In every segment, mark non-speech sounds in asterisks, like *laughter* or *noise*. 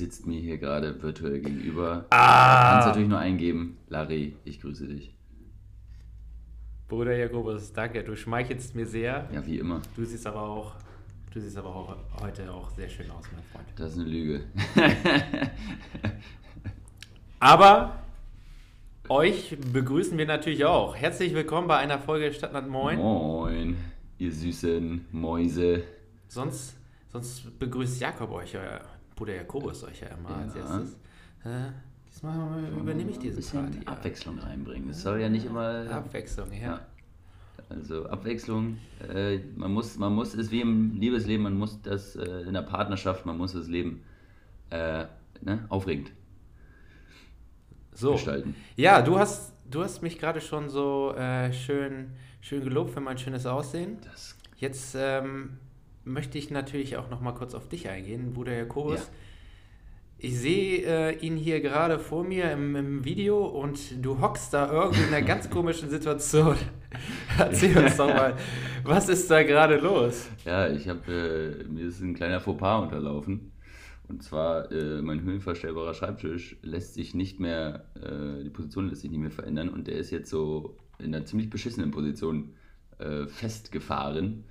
sitzt mir hier gerade virtuell gegenüber. Ah. Kannst natürlich nur eingeben. Larry, ich grüße dich. Bruder Jakobus, danke. Du schmeichelst mir sehr. Ja, wie immer. Du siehst aber auch, du siehst aber auch heute auch sehr schön aus, mein Freund. Das ist eine Lüge. *laughs* aber euch begrüßen wir natürlich auch. Herzlich willkommen bei einer Folge Stadtland Moin. Moin, ihr süßen Mäuse. Sonst Sonst begrüßt Jakob euch, euer Bruder Jakobus euch ja immer ja. als erstes. Äh, diesmal übernehme ich diesen bisschen Part. Abwechslung reinbringen. Das soll ja nicht immer. Abwechslung, ja. ja. Also Abwechslung, äh, man muss, man muss, ist wie im Liebesleben, man muss das äh, in der Partnerschaft, man muss das Leben äh, ne, aufregend so. gestalten. Ja, du hast, du hast mich gerade schon so äh, schön, schön gelobt für mein schönes Aussehen. Das Jetzt ähm, möchte ich natürlich auch noch mal kurz auf dich eingehen, Bruder Jakobus. Ja. Ich sehe äh, ihn hier gerade vor mir im, im, Video und du hockst da irgendwie in einer ganz *laughs* komischen Situation. *laughs* Erzähl uns doch mal, was ist da gerade los? Ja, ich habe, äh, mir ist ein kleiner Fauxpas unterlaufen. Und zwar, äh, mein höhenverstellbarer Schreibtisch lässt sich nicht mehr, äh, die Position lässt sich nicht mehr verändern und der ist jetzt so in einer ziemlich beschissenen Position äh, festgefahren.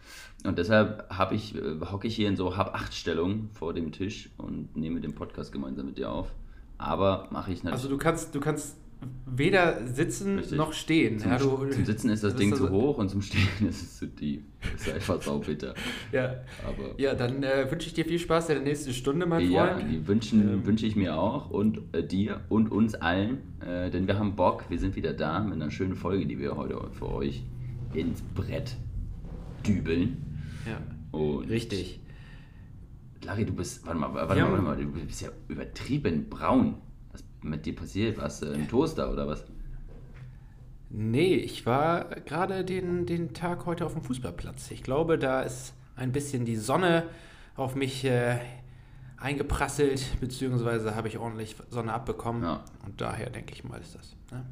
Und deshalb habe ich, äh, hocke ich hier in so hab acht Stellung vor dem Tisch und nehme den Podcast gemeinsam mit dir auf. Aber mache ich natürlich. Also du kannst, du kannst weder sitzen Richtig. noch stehen. Zum, ja, du, zum Sitzen ist das *laughs* Ding zu hoch und zum Stehen *laughs* ist es zu tief. Das ist einfach saubitter. *laughs* ja. Aber ja, dann äh, wünsche ich dir viel Spaß in der nächsten Stunde, mein Freund. Ja, die wünschen, ähm. wünsche ich mir auch und äh, dir und uns allen, äh, denn wir haben Bock, wir sind wieder da mit einer schönen Folge, die wir heute für euch ins Brett dübeln. Ja. Und Richtig. Larry, du bist, warte mal, warte, ja. mal, warte mal, du bist ja übertrieben braun. Was mit dir passiert? Warst du ein Toaster oder was? Nee, ich war gerade den, den Tag heute auf dem Fußballplatz. Ich glaube, da ist ein bisschen die Sonne auf mich äh, eingeprasselt, beziehungsweise habe ich ordentlich Sonne abbekommen. Ja. Und daher denke ich mal, ist das. Ne?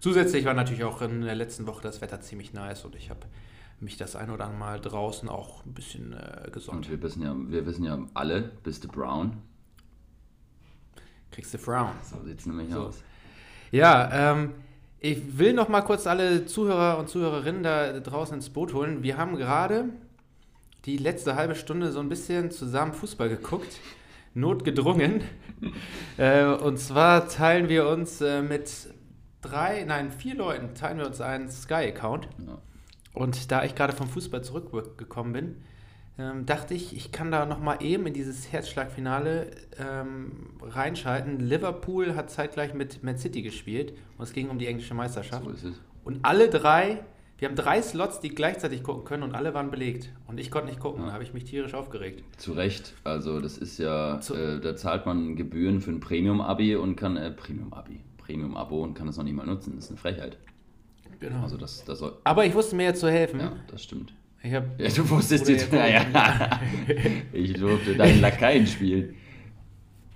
Zusätzlich war natürlich auch in der letzten Woche das Wetter ziemlich nice und ich habe mich das ein oder andere Mal draußen auch ein bisschen äh, gesonnt. Und wir wissen ja, wir wissen ja alle, bist du brown? Kriegst du Frown. So sieht es nämlich so. aus. Ja, ähm, ich will noch mal kurz alle Zuhörer und Zuhörerinnen da draußen ins Boot holen. Wir haben gerade die letzte halbe Stunde so ein bisschen zusammen Fußball geguckt. Notgedrungen. *laughs* äh, und zwar teilen wir uns äh, mit drei, nein, vier Leuten teilen wir uns einen Sky-Account. Ja. Und da ich gerade vom Fußball zurückgekommen bin, ähm, dachte ich, ich kann da nochmal eben in dieses Herzschlagfinale ähm, reinschalten. Liverpool hat zeitgleich mit Man City gespielt und es ging um die englische Meisterschaft. So ist es. Und alle drei, wir haben drei Slots, die gleichzeitig gucken können und alle waren belegt. Und ich konnte nicht gucken, ja. da habe ich mich tierisch aufgeregt. Zu Recht, also das ist ja, äh, da zahlt man Gebühren für ein Premium-Abi und kann, äh, Premium-Abi, Premium-Abo und kann das noch nicht mal nutzen. Das ist eine Frechheit. Genau. Also das, das soll, Aber ich wusste mir jetzt zu helfen. Ja, das stimmt. Ich hab, ja, du wusstest jetzt, ja, *laughs* ich durfte deinen Lakaien spielen.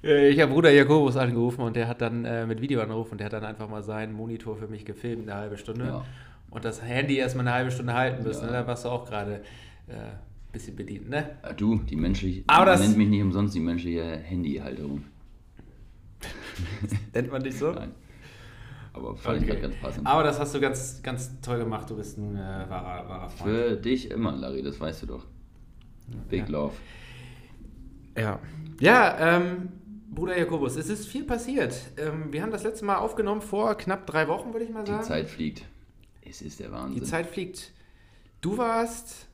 Ich habe Bruder Jakobus angerufen und der hat dann äh, mit Videoanruf und der hat dann einfach mal seinen Monitor für mich gefilmt, eine halbe Stunde. Ja. Und das Handy erstmal eine halbe Stunde halten müssen. Ja. Ne? Da warst du auch gerade ein äh, bisschen bedient, ne? Ja, du, die menschliche, Aber man nennt mich nicht umsonst die menschliche Handyhalterung. *laughs* nennt man dich so? Nein. Aber fand okay. ich ganz passend. Aber das hast du ganz, ganz toll gemacht. Du bist ein äh, wahrer, wahrer Freund. Für dich immer, Larry, das weißt du doch. Big ja. Love. Ja. Ja, ähm, Bruder Jakobus, es ist viel passiert. Ähm, wir haben das letzte Mal aufgenommen vor knapp drei Wochen, würde ich mal sagen. Die Zeit fliegt. Es ist der Wahnsinn. Die Zeit fliegt. Du warst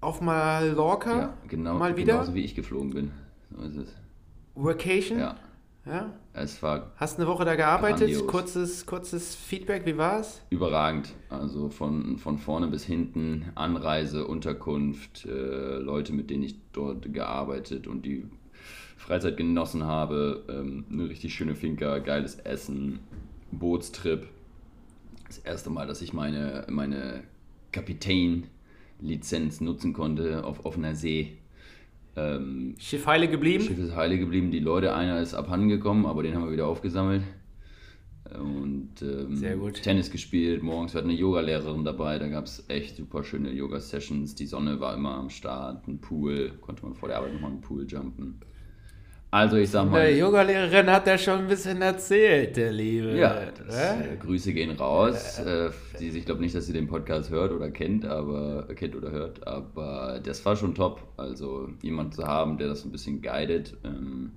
auf Mallorca ja, genau, mal wieder. Genauso wie ich geflogen bin. So ist es. Vacation? Ja. Ja? Es war. Hast eine Woche da gearbeitet? Kurzes, kurzes Feedback, wie war es? Überragend. Also von, von vorne bis hinten, Anreise, Unterkunft, äh, Leute, mit denen ich dort gearbeitet und die Freizeit genossen habe. Ähm, eine richtig schöne Finca, geiles Essen, Bootstrip. Das erste Mal, dass ich meine, meine Kapitän-Lizenz nutzen konnte auf offener See. Ähm, Schiff heile geblieben? Schiff ist heile geblieben. Die Leute, einer ist abhanden gekommen, aber den haben wir wieder aufgesammelt. Und ähm, Sehr gut. Tennis gespielt. Morgens wir hatten eine Yogalehrerin dabei. Da gab es echt super schöne Yoga-Sessions. Die Sonne war immer am Start. Ein Pool. Konnte man vor der Arbeit nochmal einen Pool jumpen. Also ich sag mal. Der Yogalehrerin hat ja schon ein bisschen erzählt, der Liebe. Ja, das, Äh? Grüße gehen raus. Äh, die, ich glaube nicht, dass sie den Podcast hört oder kennt, aber kennt oder hört, aber das war schon top. Also jemand zu haben, der das ein bisschen guidet ähm,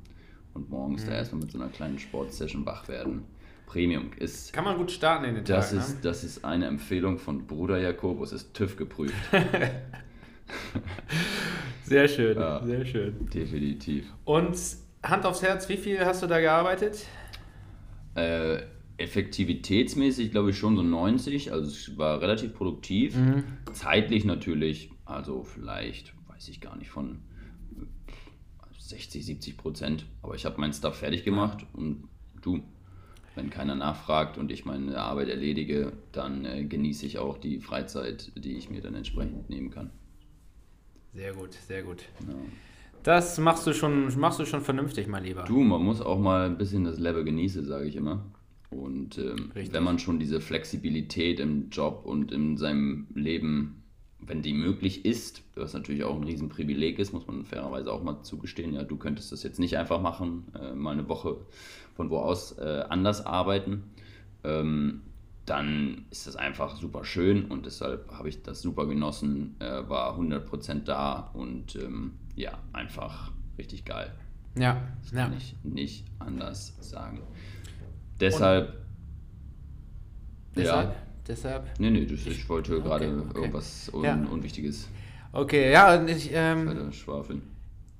und morgens Mhm. da erstmal mit so einer kleinen Sportsession wach werden. Premium ist. Kann man gut starten in den Das Tag, ist, ne? das ist eine Empfehlung von Bruder Jakobus, ist TÜV geprüft. *laughs* Sehr schön, Ja. sehr schön. Definitiv. Und Hand aufs Herz, wie viel hast du da gearbeitet? Äh, effektivitätsmäßig glaube ich schon so 90, also es war relativ produktiv. Mhm. Zeitlich natürlich, also vielleicht, weiß ich gar nicht, von 60, 70 Prozent. Aber ich habe meinen Stuff fertig gemacht und du, wenn keiner nachfragt und ich meine Arbeit erledige, dann äh, genieße ich auch die Freizeit, die ich mir dann entsprechend nehmen kann. Sehr gut, sehr gut. Ja. Das machst du schon, machst du schon vernünftig, mein Lieber. Du, man muss auch mal ein bisschen das Level genießen, sage ich immer. Und ähm, wenn man schon diese Flexibilität im Job und in seinem Leben, wenn die möglich ist, was natürlich auch ein Riesenprivileg ist, muss man fairerweise auch mal zugestehen, ja, du könntest das jetzt nicht einfach machen, äh, mal eine Woche von wo aus äh, anders arbeiten, ähm, dann ist das einfach super schön und deshalb habe ich das super genossen, äh, war 100% da und ähm, ja, einfach richtig geil. Ja, ja. Kann ich nicht anders sagen. Deshalb. Deshalb, Ja. deshalb. Nee, nee, das, ich wollte Okay, gerade okay. irgendwas un Ja. Unwichtiges Okay, ja, und ich, ähm, schwafeln.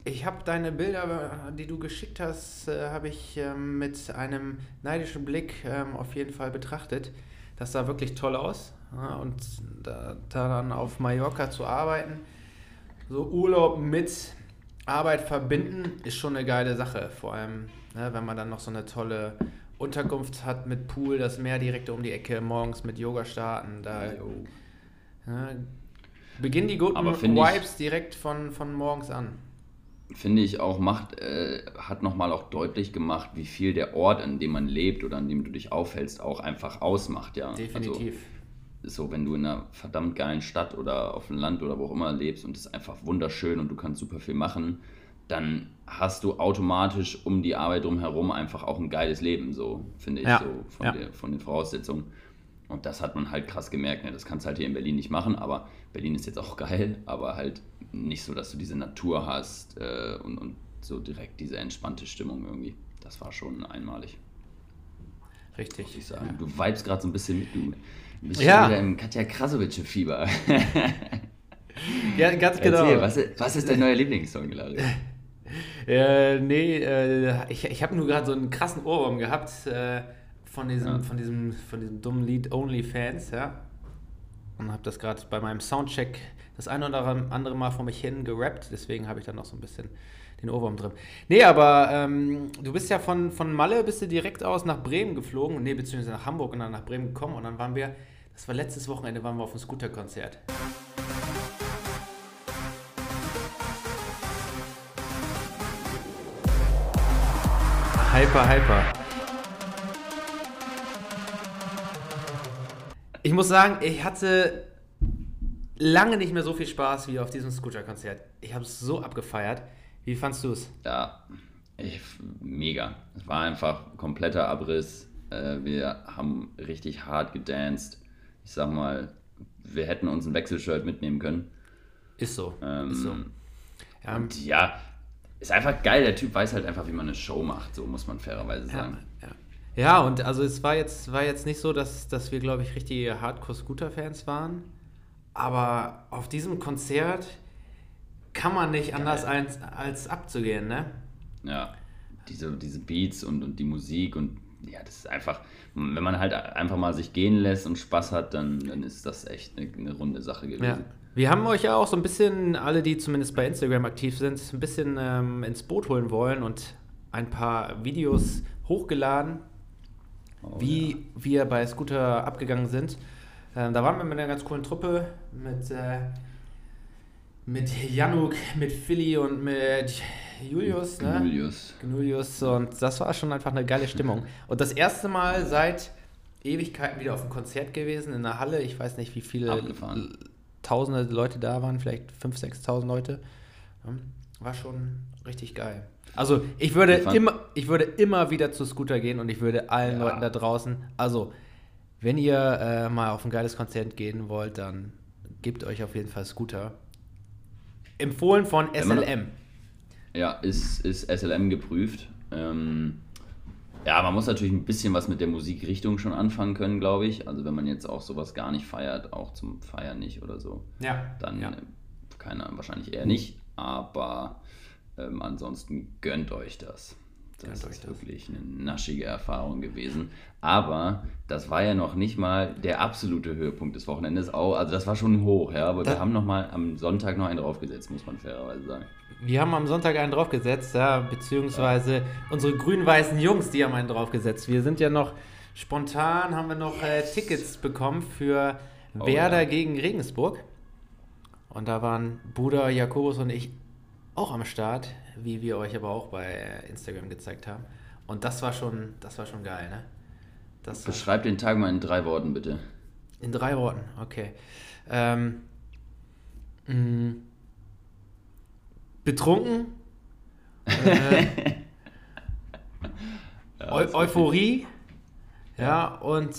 ich habe deine Bilder, die du geschickt hast, äh, habe ich ähm, mit einem neidischen Blick ähm, auf jeden Fall betrachtet. Das sah wirklich toll aus. Ja, und da, da dann auf Mallorca zu arbeiten, so Urlaub mit Arbeit verbinden, ist schon eine geile Sache. Vor allem, ne, wenn man dann noch so eine tolle Unterkunft hat mit Pool, das Meer direkt um die Ecke, morgens mit Yoga starten. Da ja, beginnen die guten Vibes direkt von, von morgens an. Finde ich auch, macht, äh, hat nochmal auch deutlich gemacht, wie viel der Ort, an dem man lebt oder an dem du dich aufhältst, auch einfach ausmacht, ja. Definitiv. Also, so, wenn du in einer verdammt geilen Stadt oder auf dem Land oder wo auch immer lebst und es ist einfach wunderschön und du kannst super viel machen, dann hast du automatisch um die Arbeit drumherum einfach auch ein geiles Leben, so finde ich, Ja, so von, ja. der, von den Voraussetzungen. Und das hat man halt krass gemerkt. Ne? Das kannst du halt hier in Berlin nicht machen, aber Berlin ist jetzt auch *laughs* geil, aber halt nicht so, dass du diese Natur hast äh, und, und so direkt diese entspannte Stimmung irgendwie. Das war schon einmalig, muss Richtig. ich sagen. Du vibest gerade so ein bisschen mit, du bist Ja. wieder im Katja Krasowitsche-Fieber. Ja, ganz genau. Erzähl, was, ist- was ist dein neuer Lieblingssong, Larry? Äh, *laughs* nee, äh, ich, ich habe nur gerade so einen krassen Ohrwurm gehabt äh, von, diesem, Ja. von, diesem, von diesem dummen Lied OnlyFans, ja. Und habe das gerade bei meinem Soundcheck das ein oder andere Mal vor mich hin gerappt, deswegen habe ich dann noch so ein bisschen den Ohrwurm drin. Nee, aber ähm, du bist ja von, von Malle, bist du direkt aus nach Bremen geflogen, nee, beziehungsweise nach Hamburg und dann nach Bremen gekommen und dann waren wir, das war letztes Wochenende, waren wir auf einem Scooter-Konzert. Hyper, hyper. Ich muss sagen, ich hatte lange nicht mehr so viel Spaß wie auf diesem Scooter-Konzert. Ich habe es so abgefeiert. Wie fandst du es? Ja, ich, mega. Es war einfach kompletter Abriss. Äh, wir haben richtig hart gedanced. Ich sag mal, wir hätten uns ein Wechselshirt mitnehmen können. Ist so. Ähm, ist so. Ja, Und ja, ist einfach geil. Der Typ weiß halt einfach, wie man eine Show macht. So muss man fairerweise ja, sagen. ja. ja, und also es war jetzt, war jetzt nicht so, dass, dass wir, glaube ich, richtige Hardcore-Scooter-Fans waren. Aber auf diesem Konzert kann man nicht anders als, als abzugehen, ne? Ja, diese, diese Beats und, und die Musik und ja, das ist einfach, wenn man halt einfach mal sich gehen lässt und Spaß hat, dann, dann ist das echt eine, eine runde Sache gewesen. Ja. Wir haben euch ja auch so ein bisschen, alle, die zumindest bei Instagram aktiv sind, ein bisschen ähm, ins Boot holen wollen und ein paar Videos hochgeladen, Oh, wie ja. wir bei Scooter abgegangen sind. Ähm, da waren wir mit einer ganz coolen Truppe, mit, äh, mit Januk, mit Philly und mit Julius. Ne? Julius. Julius und das war schon einfach eine geile Stimmung. *laughs* Und das erste Mal seit Ewigkeiten wieder auf einem Konzert gewesen in der Halle. Ich weiß nicht, wie viele Abgefahren. tausende Leute da waren, vielleicht 5.000, 6.000 Leute. Ja, War schon richtig geil. Also ich würde, immer, ich würde immer wieder zu Scooter gehen und ich würde allen Ja. Leuten da draußen, also wenn ihr äh, mal auf ein geiles Konzert gehen wollt, dann gebt euch auf jeden Fall Scooter. Empfohlen von SLM. Ja, ist, ist SLM geprüft. Ähm, ja, man muss natürlich ein bisschen was mit der Musikrichtung schon anfangen können, glaube ich. Also wenn man jetzt auch sowas gar nicht feiert, auch zum Feiern nicht oder so, Ja. dann ja. äh, keiner wahrscheinlich eher nicht. Aber ähm, ansonsten gönnt euch das. Das Gönnt ist das. wirklich eine naschige Erfahrung gewesen. Aber das war ja noch nicht mal der absolute Höhepunkt des Wochenendes. Auch, also das war schon hoch, ja. Aber Da- wir haben noch mal am Sonntag noch einen draufgesetzt, muss man fairerweise sagen. Wir haben am Sonntag einen draufgesetzt, ja, beziehungsweise unsere grün-weißen Jungs, die haben einen draufgesetzt. Wir sind ja noch spontan, haben wir noch äh, Tickets bekommen für Oh, Werder ja. gegen Regensburg. Und da waren Bruder Jakobus und ich auch am Start, wie wir euch aber auch bei Instagram gezeigt haben. Und das war schon, das war schon geil, ne? Das Beschreib den Tag mal in drei Worten, bitte. in drei Worten, okay. Ähm, mh, betrunken. Äh, *laughs* Ja, Eu Euphorie. Ja, und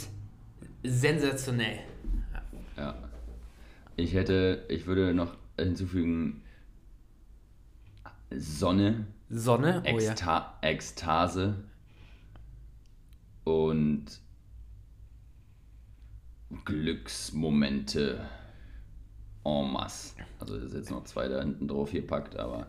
sensationell. Ja. Ich hätte, ich würde noch hinzufügen, Sonne, Sonne. Oh ja. Eksta Ekstase und Glücksmomente en masse. Also das ist jetzt noch zwei da hinten drauf gepackt, aber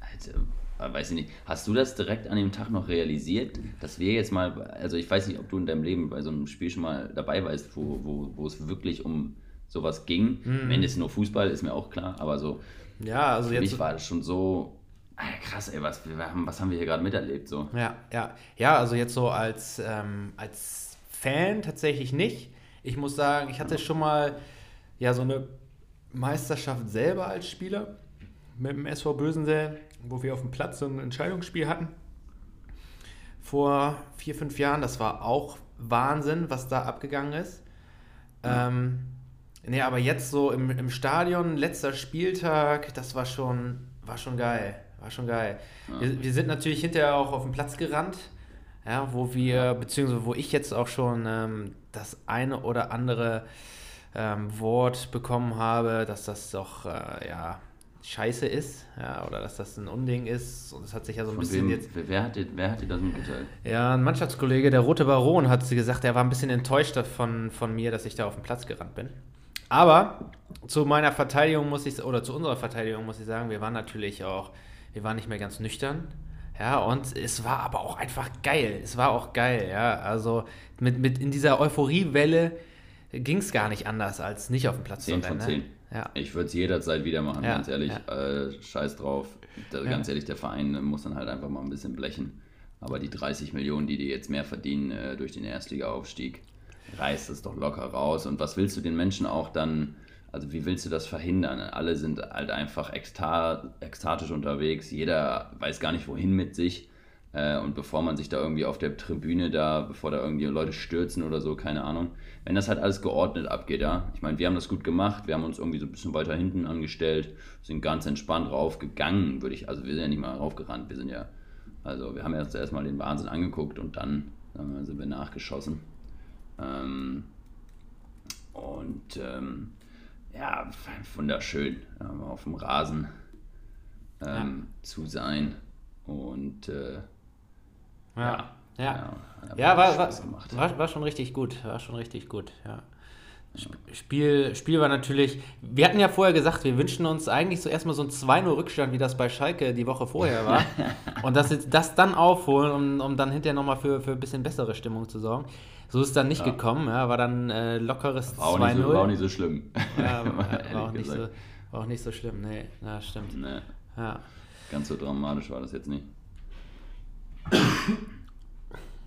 Alter, weiß ich nicht. Hast du das direkt an dem Tag noch realisiert, dass wir jetzt mal, also ich weiß nicht, ob du in deinem Leben bei so einem Spiel schon mal dabei warst, wo, wo, wo es wirklich um sowas ging. Mhm. Ist es nur Fußball, ist mir auch klar, aber so, Ja, also für jetzt. mich war das schon so, krass, ey, was, was haben wir hier gerade miterlebt, so. Ja, ja. Ja, also jetzt so als, ähm, als Fan tatsächlich nicht. Ich muss sagen, ich hatte schon mal ja so eine Meisterschaft selber als Spieler mit dem SV Bösensee, wo wir auf dem Platz so ein Entscheidungsspiel hatten. Vor vier, fünf Jahren. Das war auch Wahnsinn, was da abgegangen ist. Ähm, nee, aber jetzt so im, im Stadion, letzter Spieltag, das war schon, war schon geil. War schon geil. Ja. Wir, wir sind natürlich hinterher auch auf den Platz gerannt, ja, wo wir, beziehungsweise wo ich jetzt auch schon ähm, das eine oder andere ähm, Wort bekommen habe, dass das doch äh, ja scheiße ist, ja, oder dass das ein Unding ist. Und es hat sich ja so ein Von bisschen wem, jetzt. wer, hat dir, wer hat dir das mitgeteilt? Ja, ein Mannschaftskollege, der Rote Baron, hat sie gesagt, er war ein bisschen enttäuscht davon, von mir, dass ich da auf den Platz gerannt bin. Aber zu meiner Verteidigung muss ich, oder zu unserer Verteidigung muss ich sagen, wir waren natürlich auch, wir waren nicht mehr ganz nüchtern. Ja, und es war aber auch einfach geil. Es war auch geil, ja. Also mit, mit in dieser Euphoriewelle ging es gar nicht anders, als nicht auf dem Platz 10 zu von rennen. 10. Ne? Ja. Ich würde es jederzeit wieder machen, Ja, ganz ehrlich. Äh, scheiß drauf. Da, Ja. Ganz ehrlich, der Verein muss dann halt einfach mal ein bisschen blechen. Aber die 30 Millionen, die die jetzt mehr verdienen äh, durch den Erstliga-Aufstieg, reißt es doch locker raus. Und was willst du den Menschen auch dann, also wie willst du das verhindern? Alle sind halt einfach ekstatisch unterwegs. Jeder weiß gar nicht, wohin mit sich. Äh, und bevor man sich da irgendwie auf der Tribüne da, bevor da irgendwie Leute stürzen oder so, keine Ahnung. Wenn das halt alles geordnet abgeht, ja. Ich meine, wir haben das gut gemacht, wir haben uns irgendwie so ein bisschen weiter hinten angestellt, sind ganz entspannt raufgegangen, würde ich, also wir sind ja nicht mal raufgerannt, wir sind ja, also wir haben ja zuerst mal den Wahnsinn angeguckt und dann wir, sind wir nachgeschossen. Ähm, und ähm, ja, wunderschön, ja, mal auf dem Rasen ähm, zu sein und äh, Ja. Ja. ja, hat Ja, war, Spaß war, gemacht. war, war schon richtig gut. War schon richtig gut, ja. Spiel, Spiel war natürlich, wir hatten ja vorher gesagt, wir wünschen uns eigentlich so erstmal so ein 2-0 Rückstand, wie das bei Schalke die Woche vorher war. *laughs* und sie das dann aufholen, um, um dann hinterher nochmal für, für ein bisschen bessere Stimmung zu sorgen. So ist dann nicht Ja. gekommen, ja, war dann äh, lockeres War auch, nicht so, war auch 2-0. nicht so schlimm. Ja, *laughs* war, auch nicht so, war auch nicht so schlimm, nee, ja, stimmt. Nee, Ja. ganz so dramatisch war das jetzt nicht. *coughs*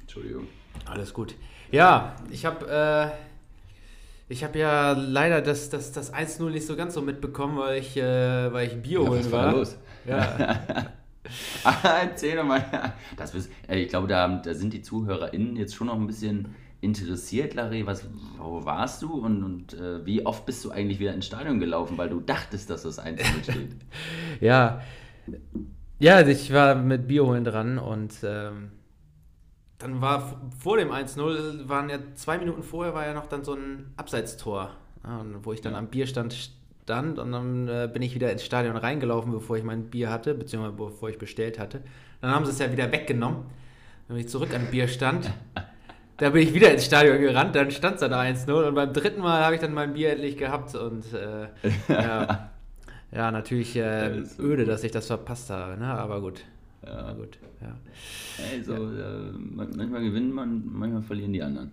Entschuldigung. Alles gut. Ja, ich habe äh, ich habe ja leider das, das, das 1-0 nicht so ganz so mitbekommen, weil ich, äh, weil ich Bier Ja, holen was war los? Ja. *laughs* Erzähl doch mal. Das bist, ey, ich glaube, da, da sind die ZuhörerInnen jetzt schon noch ein bisschen interessiert, Larry. Was, wo warst du und, und äh, wie oft bist du eigentlich wieder ins Stadion gelaufen, weil du dachtest, dass das 1 *laughs* steht? ja. Ja, ich war mit Bier holen dran und ähm, dann war vor dem 1-0, waren ja zwei Minuten vorher, war ja noch dann so ein Abseitstor, wo ich dann am Bierstand stand und dann äh, bin ich wieder ins Stadion reingelaufen, bevor ich mein Bier hatte, beziehungsweise bevor ich bestellt hatte. Dann haben sie es ja wieder weggenommen. Dann bin ich zurück den Bierstand. *laughs* Da bin ich wieder ins Stadion gerannt, dann stand es dann 1-0 und beim dritten Mal habe ich dann mein Bier endlich gehabt und äh, *laughs* ja, ja, natürlich äh, öde, dass ich das verpasst habe, ne? aber gut. Ja. Gut, ja. Ey, so, äh, man- manchmal gewinnen man, manchmal verlieren die anderen.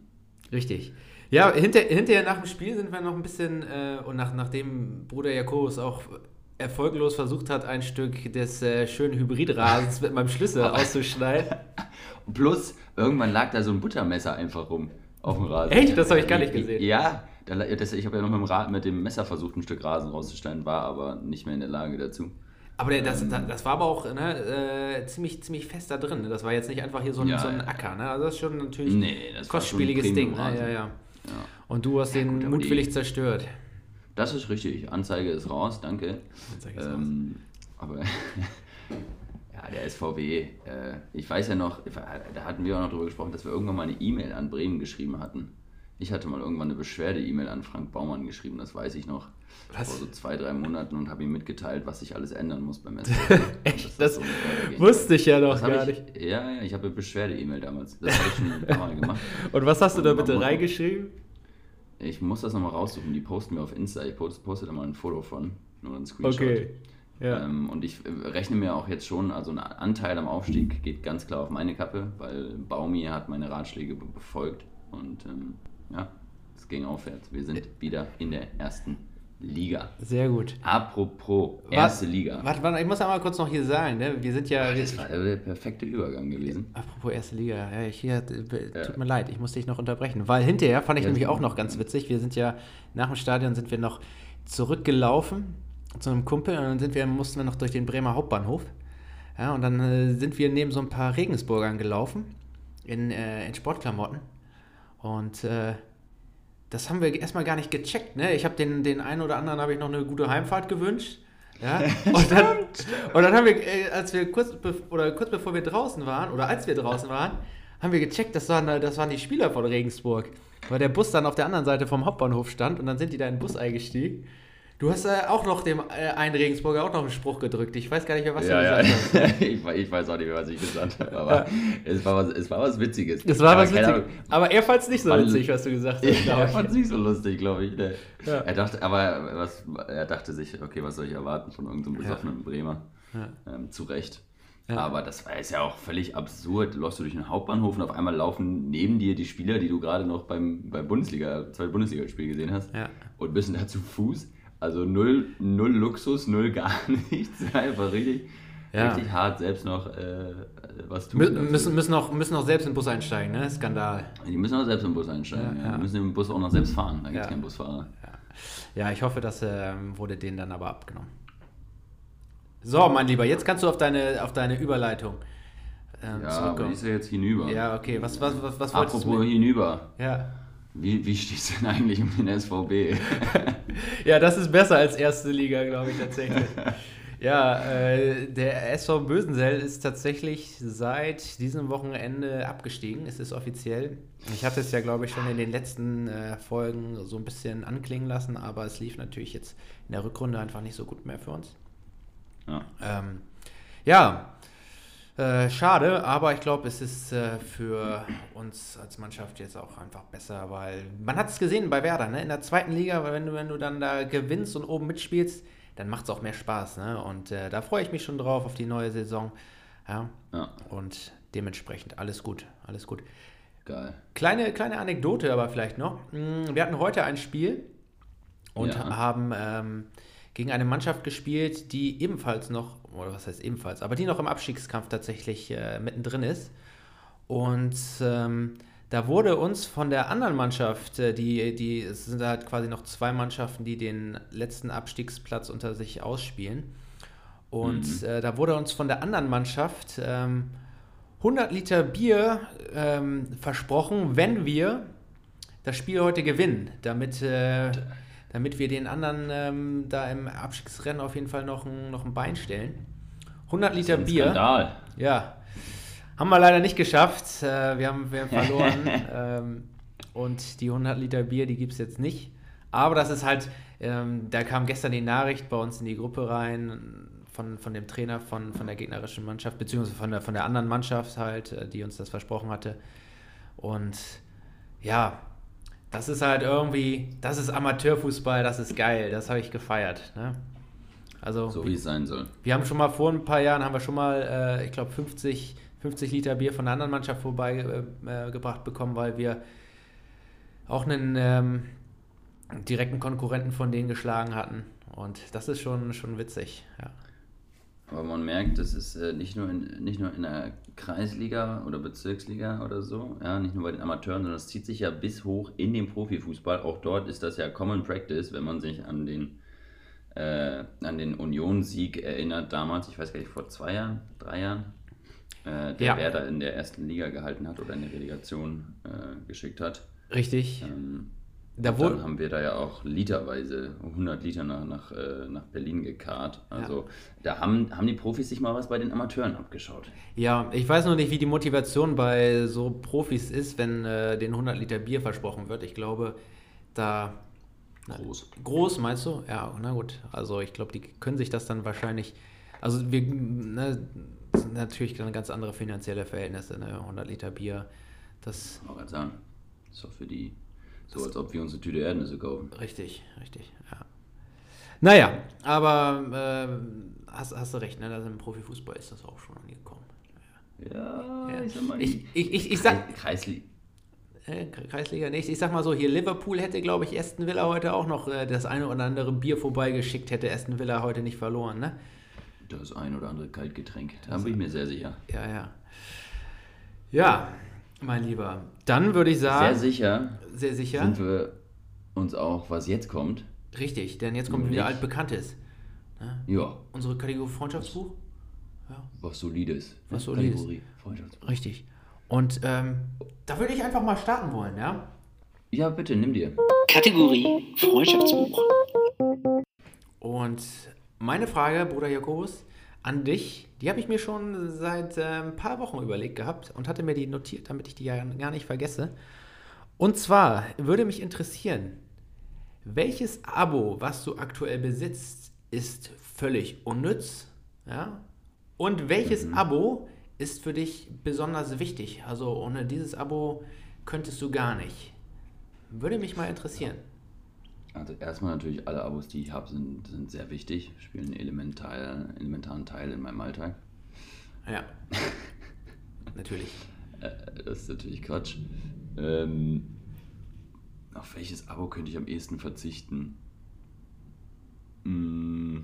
Richtig. Ja, hinter, hinterher nach dem Spiel sind wir noch ein bisschen, äh, und nach, nachdem Bruder Jakobus auch erfolglos versucht hat, ein Stück des äh, schönen Hybridrasens mit meinem Schlüssel *laughs* auszuschneiden. Plus, irgendwann lag da so ein Buttermesser einfach rum auf dem Rasen. Echt? Das habe ich gar nicht gesehen. Ja, ich habe ja noch mit dem, mit dem Messer versucht, ein Stück Rasen rauszuschneiden, war aber nicht mehr in der Lage dazu. Aber der, das, Ähm. das, das war aber auch ne, äh, ziemlich, ziemlich fest da drin. Ne? Das war jetzt nicht einfach hier so ein, Ja, so ein. Acker. Ne? Also das ist schon natürlich Nee, ein kostspieliges Ding. Ne? Ja, ja. Und du hast den gut, mutwillig zerstört. Das ist richtig. Anzeige ist raus, danke. Anzeige ist ähm, Aber *laughs* ja, der SVW, äh, ich weiß ja noch, da hatten wir auch noch drüber gesprochen, dass wir irgendwann mal eine E-Mail an Bremen geschrieben hatten. Ich hatte mal irgendwann eine Beschwerde-E-Mail an Frank Baumann geschrieben, das weiß ich noch. Was? Vor so zwei, drei Monaten und habe ihm mitgeteilt, was sich alles ändern muss beim SVW. *laughs* Echt? Dass Das so Wusste ich ja noch Das gar ich, nicht. Ja, ja, ich habe eine Beschwerde-E-Mail damals. Das habe ich schon ein paar Mal *laughs* gemacht. Und was hast du da bitte reingeschrieben? Ich muss das nochmal raussuchen, die posten wir auf Insta. Ich poste, poste da mal ein Foto von, nur ein Screenshot. Okay. Ja. Ähm, und ich äh, rechne mir auch jetzt schon, also ein Anteil am Aufstieg geht ganz klar auf meine Kappe, weil Baumi hat meine Ratschläge be- befolgt. Und ähm, ja, es ging aufwärts. Wir sind wieder in der ersten Liga. Sehr gut. Apropos, erste Liga. Warte, warte, ich muss einmal kurz noch hier sagen, ne? Wir sind ja. Das war der perfekte Übergang gewesen. Apropos erste Liga, ja, ich hier, äh, tut mir leid, ich muss dich noch unterbrechen. Weil hinterher fand ich Ja, nämlich auch noch ganz witzig. Wir sind ja nach dem Stadion sind wir noch zurückgelaufen zu einem Kumpel und dann sind wir, mussten wir noch durch den Bremer Hauptbahnhof. Ja, und dann äh, sind wir neben so ein paar Regensburgern gelaufen in, äh, in Sportklamotten. Und äh, das haben wir erstmal gar nicht gecheckt. Ne? Ich habe den, den einen oder anderen habe ich noch eine gute Heimfahrt gewünscht. Ja? *laughs* Und, dann, und dann haben wir, äh, als wir kurz, oder kurz bevor wir draußen waren, oder als wir draußen waren, haben wir gecheckt, das waren, das waren die Spieler von Regensburg. Weil der Bus dann auf der anderen Seite vom Hauptbahnhof stand und dann sind die da in den Bus eingestiegen. Du hast äh, auch noch dem äh, einen Regensburger auch noch einen Spruch gedrückt. Ich weiß gar nicht mehr, was ja, du gesagt ja. hast. *laughs* ich, we- ich weiß auch nicht mehr, was ich gesagt habe, aber es, war was, es war was Witziges. Das war Aber was Witziges. Aber er fand es nicht so Weil- witzig, was du gesagt hast. Ja, er fand es nicht so lustig, glaube ich. Ne? Ja. Er dachte, aber was, er dachte sich, okay, was soll ich erwarten von irgendeinem besoffenen Bremer? Ähm, zu Recht. Aber das war jetzt ja auch völlig absurd. Läufst du durch den Hauptbahnhof und auf einmal laufen neben dir die Spieler, die du gerade noch beim, beim Bundesliga, zwei Bundesligaspiel gesehen hast, und müssen da zu Fuß. Also null, null Luxus, null gar *laughs* nichts. Einfach richtig, Ja. richtig hart selbst noch äh, was tun. Mü müssen, müssen, auch, müssen auch selbst in den Bus einsteigen, ne? Skandal. Die müssen auch selbst im Bus einsteigen. Ja, Ja. Die müssen im Bus auch noch selbst fahren. Da gibt es Ja. keinen Busfahrer. Ja, ich hoffe, das ähm, wurde denen dann aber abgenommen. So, mein Lieber, jetzt kannst du auf deine, auf deine Überleitung ähm, Ja, aber die ist ja jetzt hinüber. Ja, okay, was, was, was, was wolltest Apropos du mit? hinüber. Ja. Wie, wie steht es denn eigentlich um den SVB? *laughs* ja, das ist besser als erste Liga, glaube ich tatsächlich. ja, äh, der SV Bösensell ist tatsächlich seit diesem Wochenende abgestiegen. Es ist offiziell. Ich hatte es ja, glaube ich, schon in den letzten äh, Folgen so ein bisschen anklingen lassen, aber es lief natürlich jetzt in der Rückrunde einfach nicht so gut mehr für uns. ja. Ähm, ja, Äh, schade, aber ich glaube, es ist äh, für uns als Mannschaft jetzt auch einfach besser, weil man hat es gesehen bei Werder, ne? in der zweiten Liga, wenn du, wenn du dann da gewinnst und oben mitspielst, dann macht es auch mehr Spaß. Ne? Und äh, da freue ich mich schon drauf auf die neue Saison. Ja? Ja, Und dementsprechend alles gut, alles gut. geil. Kleine, kleine Anekdote aber vielleicht noch. Mm, Wir hatten heute ein Spiel und Ja. haben ähm, gegen eine Mannschaft gespielt, die ebenfalls noch, oder was heißt ebenfalls, aber die noch im Abstiegskampf tatsächlich äh, mittendrin ist. Und ähm, da wurde uns von der anderen Mannschaft, äh, die, die, es sind halt quasi noch zwei Mannschaften, die den letzten Abstiegsplatz unter sich ausspielen. Und äh, da wurde uns von der anderen Mannschaft ähm, 100 Liter Bier ähm, versprochen, wenn wir das Spiel heute gewinnen, damit, äh, damit wir den anderen ähm, da im Abstiegsrennen auf jeden Fall noch ein, noch ein Bein stellen. 100 Liter Bier. Skandal. Ja, haben wir leider nicht geschafft. Äh, wir, haben, wir haben verloren. *laughs* ähm, und die 100 Liter Bier, die gibt es jetzt nicht. Aber das ist halt, ähm, da kam gestern die Nachricht bei uns in die Gruppe rein von, von dem Trainer von, von der gegnerischen Mannschaft, beziehungsweise von der, von der anderen Mannschaft halt, äh, die uns das versprochen hatte. Und ja, das ist halt irgendwie, das ist Amateurfußball, das ist geil, das habe ich gefeiert. Ne? Also So wie es sein soll. wir haben schon mal vor ein paar Jahren, haben wir schon mal, äh, ich glaube, 50, 50 Liter Bier von einer anderen Mannschaft vorbeigebracht äh, gebracht bekommen, weil wir auch einen ähm, direkten Konkurrenten von denen geschlagen hatten. Und das ist schon, schon witzig. Ja. Aber man merkt, das ist äh, nicht, nur in, nicht nur in der Kreisliga oder Bezirksliga oder so, ja, nicht nur bei den Amateuren, sondern es zieht sich ja bis hoch in den Profifußball. Auch dort ist das ja Common Practice, wenn man sich an den, äh, an den Union-Sieg erinnert damals, ich weiß gar nicht, vor zwei Jahren, drei Jahren, äh, der Ja. Werder in der ersten Liga gehalten hat oder in der Relegation äh, geschickt hat. Richtig. Ähm, Da dann haben wir da ja auch literweise 100 Liter nach, nach, äh, nach Berlin gekarrt. Also da haben, haben die Profis sich mal was bei den Amateuren abgeschaut. ja, ich weiß noch nicht, wie die Motivation bei so Profis ist, wenn äh, den 100 Liter Bier versprochen wird. Ich glaube, da Groß. Groß, meinst du? Ja, na gut. Also ich glaube, die können sich das dann wahrscheinlich. Also wir, ne, sind natürlich dann ganz andere finanzielle Verhältnisse, ne? 100 Liter Bier, das Auch gerade sagen. Ist doch für die so, als ob wir uns eine Tüte Erdnüsse kaufen. richtig, richtig, ja. Naja, aber äh, hast, hast du recht, ne? Also im Profifußball ist das auch schon angekommen. Ja, Ja. ich sag mal. Ich, ich, ich, ich sag, Kreisli äh, Kreisliga nicht. Ich sag mal so, hier Liverpool hätte, glaube ich, Aston Villa heute auch noch äh, das eine oder andere Bier vorbeigeschickt, hätte Aston Villa heute nicht verloren, ne? das ein oder andere Kaltgetränk. Da bin ich mir sehr sicher. Ja, ja. Ja, mein Lieber. Dann würde ich Sehr sagen, sicher sehr sicher. sind wir uns auch, was jetzt kommt. Richtig, denn jetzt kommt wieder altbekanntes. Ne? Ja, Unsere Kategorie Freundschaftsbuch. was solides. Was Ja, Solides. Kategorie Freundschafts- Richtig. Und ähm, da würde ich einfach mal starten wollen, ja? Ja, bitte, nimm dir. Kategorie Freundschaftsbuch. Und meine Frage, Bruder Jakobus, an dich, die habe ich mir schon seit äh, ein paar Wochen überlegt gehabt und hatte mir die notiert, damit ich die ja gar nicht vergesse. Und zwar würde mich interessieren, welches Abo, was du aktuell besitzt, ist völlig unnütz? Ja? Und welches Abo ist für dich besonders wichtig? Also ohne dieses Abo könntest du gar nicht. Würde mich mal interessieren. Also erstmal natürlich alle Abos, die ich habe, sind, sind sehr wichtig, spielen einen elementar, elementaren Teil in meinem Alltag. Ja. *laughs* Natürlich. Äh, das ist natürlich Quatsch. Ähm, auf welches Abo könnte ich am ehesten verzichten? Mm,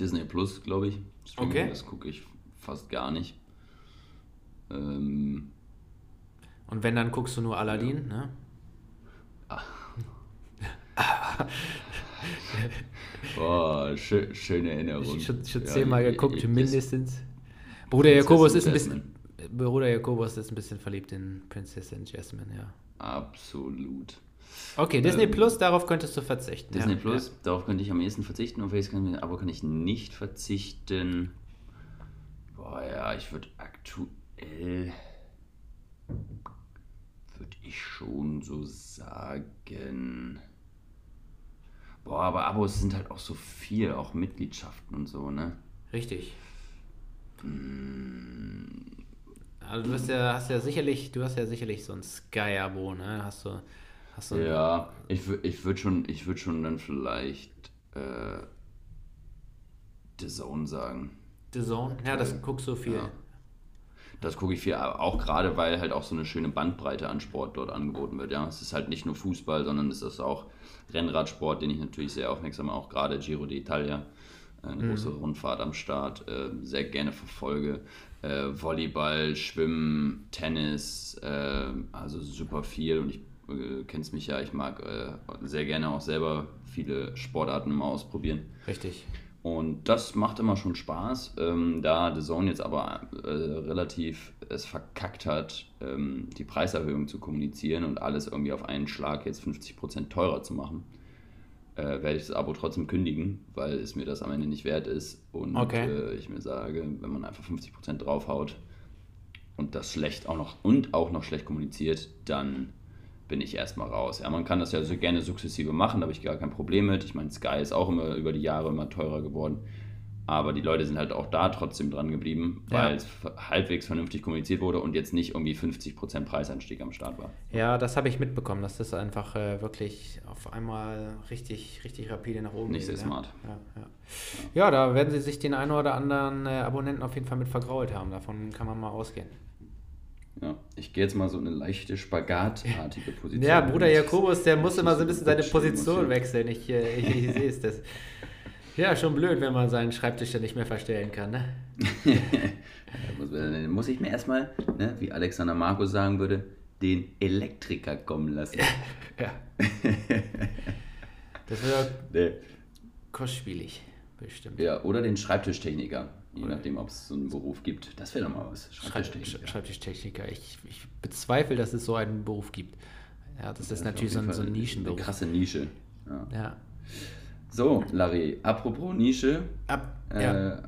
Disney Plus, glaube ich. Streaming, Okay. Das gucke ich fast gar nicht. Ähm, Und wenn, dann guckst du nur Aladdin, ne? *laughs* boah, schö schöne Erinnerung. Ich schon, schon Ja, zehnmal ich- geguckt, ich- mindestens. Bruder Jakobus ist ein bisschen. Bruder Jakobus ist ein bisschen verliebt in Prinzessin Jasmine, ja. Absolut. Okay, Disney Ähm, Plus, darauf könntest du verzichten. Disney ja, Plus, darauf könnte ich am ehesten verzichten. Auf ich, Abo kann ich nicht verzichten? Boah, ja, ich würde aktuell. Würde ich schon so sagen. Boah, aber Abos sind halt auch so viel, auch Mitgliedschaften und so, ne? Richtig. Also du hast ja, hast ja sicherlich, du hast ja sicherlich so ein Sky-Abo, ne? Hast du, hast du Ja, ich, ich würde schon, ich würd schon dann vielleicht äh, The Zone sagen. The Zone? Ja, das guckst du viel. Ja. Das gucke ich viel, auch gerade, weil halt auch so eine schöne Bandbreite an Sport dort angeboten wird. Ja, es ist halt nicht nur Fußball, sondern es ist auch Rennradsport, den ich natürlich sehr aufmerksam auch gerade Giro d'Italia, äh, eine große Rundfahrt am Start, äh, sehr gerne verfolge. Äh, Volleyball, Schwimmen, Tennis, äh, also super viel und ich äh, kennst mich ja, ich mag äh, sehr gerne auch selber viele Sportarten immer ausprobieren. Richtig. Und das macht immer schon Spaß. Ähm, da The Zone jetzt aber äh, relativ es verkackt hat, ähm, die Preiserhöhung zu kommunizieren und alles irgendwie auf einen Schlag jetzt 50% teurer zu machen, äh, werde ich das Abo trotzdem kündigen, weil es mir das am Ende nicht wert ist. Und Okay. äh, ich mir sage, wenn man einfach 50% draufhaut und das schlecht auch noch und auch noch schlecht kommuniziert, dann bin ich erstmal raus. Ja, man kann das ja so gerne sukzessive machen, da habe ich gar kein Problem mit. Ich meine, Sky ist auch immer über die Jahre immer teurer geworden. Aber die Leute sind halt auch da trotzdem dran geblieben, Ja. weil es halbwegs vernünftig kommuniziert wurde und jetzt nicht irgendwie 50% Preisanstieg am Start war. Ja, das habe ich mitbekommen, dass das einfach äh, wirklich auf einmal richtig, richtig rapide nach oben Nicht geht. sehr ja. smart. Ja, ja. ja, da werden sie sich den einen oder anderen äh, Abonnenten auf jeden Fall mit vergrault haben. Davon kann man mal ausgehen. Ja, ich gehe jetzt mal so eine leichte spagatartige *laughs* Position. Ja, Bruder. Jakobus, der muss immer so ein bisschen seine Position ich- wechseln. Ich, äh, ich, ich sehe es. *laughs* Das. Ja, schon blöd, wenn man seinen Schreibtisch dann nicht mehr verstellen kann. Ne? *laughs* Muss, dann muss ich mir erstmal, ne, wie Alexander Markus sagen würde, den Elektriker kommen lassen. Ja. Das wird Nee. kostspielig, bestimmt. Ja, oder den Schreibtischtechniker, je nachdem, ob es so einen Beruf gibt. Das wäre doch mal was. Schreibtisch, Schreibtischtechniker. Schreibtischtechniker. Ich, ich bezweifle, dass es so einen Beruf gibt. Ja, das ist Das natürlich auf so ein, so ein Nischenberuf. Eine krasse Nische. Ja. Ja. So, Larry, apropos Nische. Ab, Äh, ja.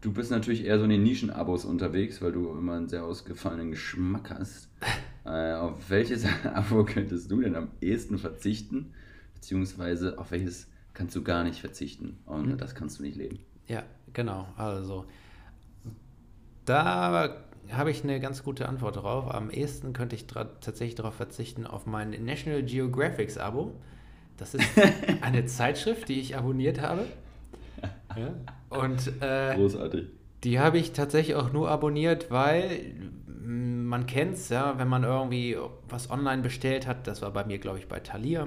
Du bist natürlich eher so in den Nischen-Abos unterwegs, weil du immer einen sehr ausgefallenen Geschmack hast. *laughs* äh, auf welches *laughs* Abo könntest du denn am ehesten verzichten? Beziehungsweise auf welches kannst du gar nicht verzichten? Und Hm. das kannst du nicht leben. Ja, genau. Also, da habe ich eine ganz gute Antwort drauf. Am ehesten könnte ich tatsächlich darauf verzichten, auf mein National Geographic Abo. Das ist *laughs* eine Zeitschrift, die ich abonniert habe. Ja. Und äh, Großartig. die habe ich tatsächlich auch nur abonniert, weil mm, man kennt es, ja, wenn man irgendwie was online bestellt hat, das war bei mir, glaube ich, bei Thalia,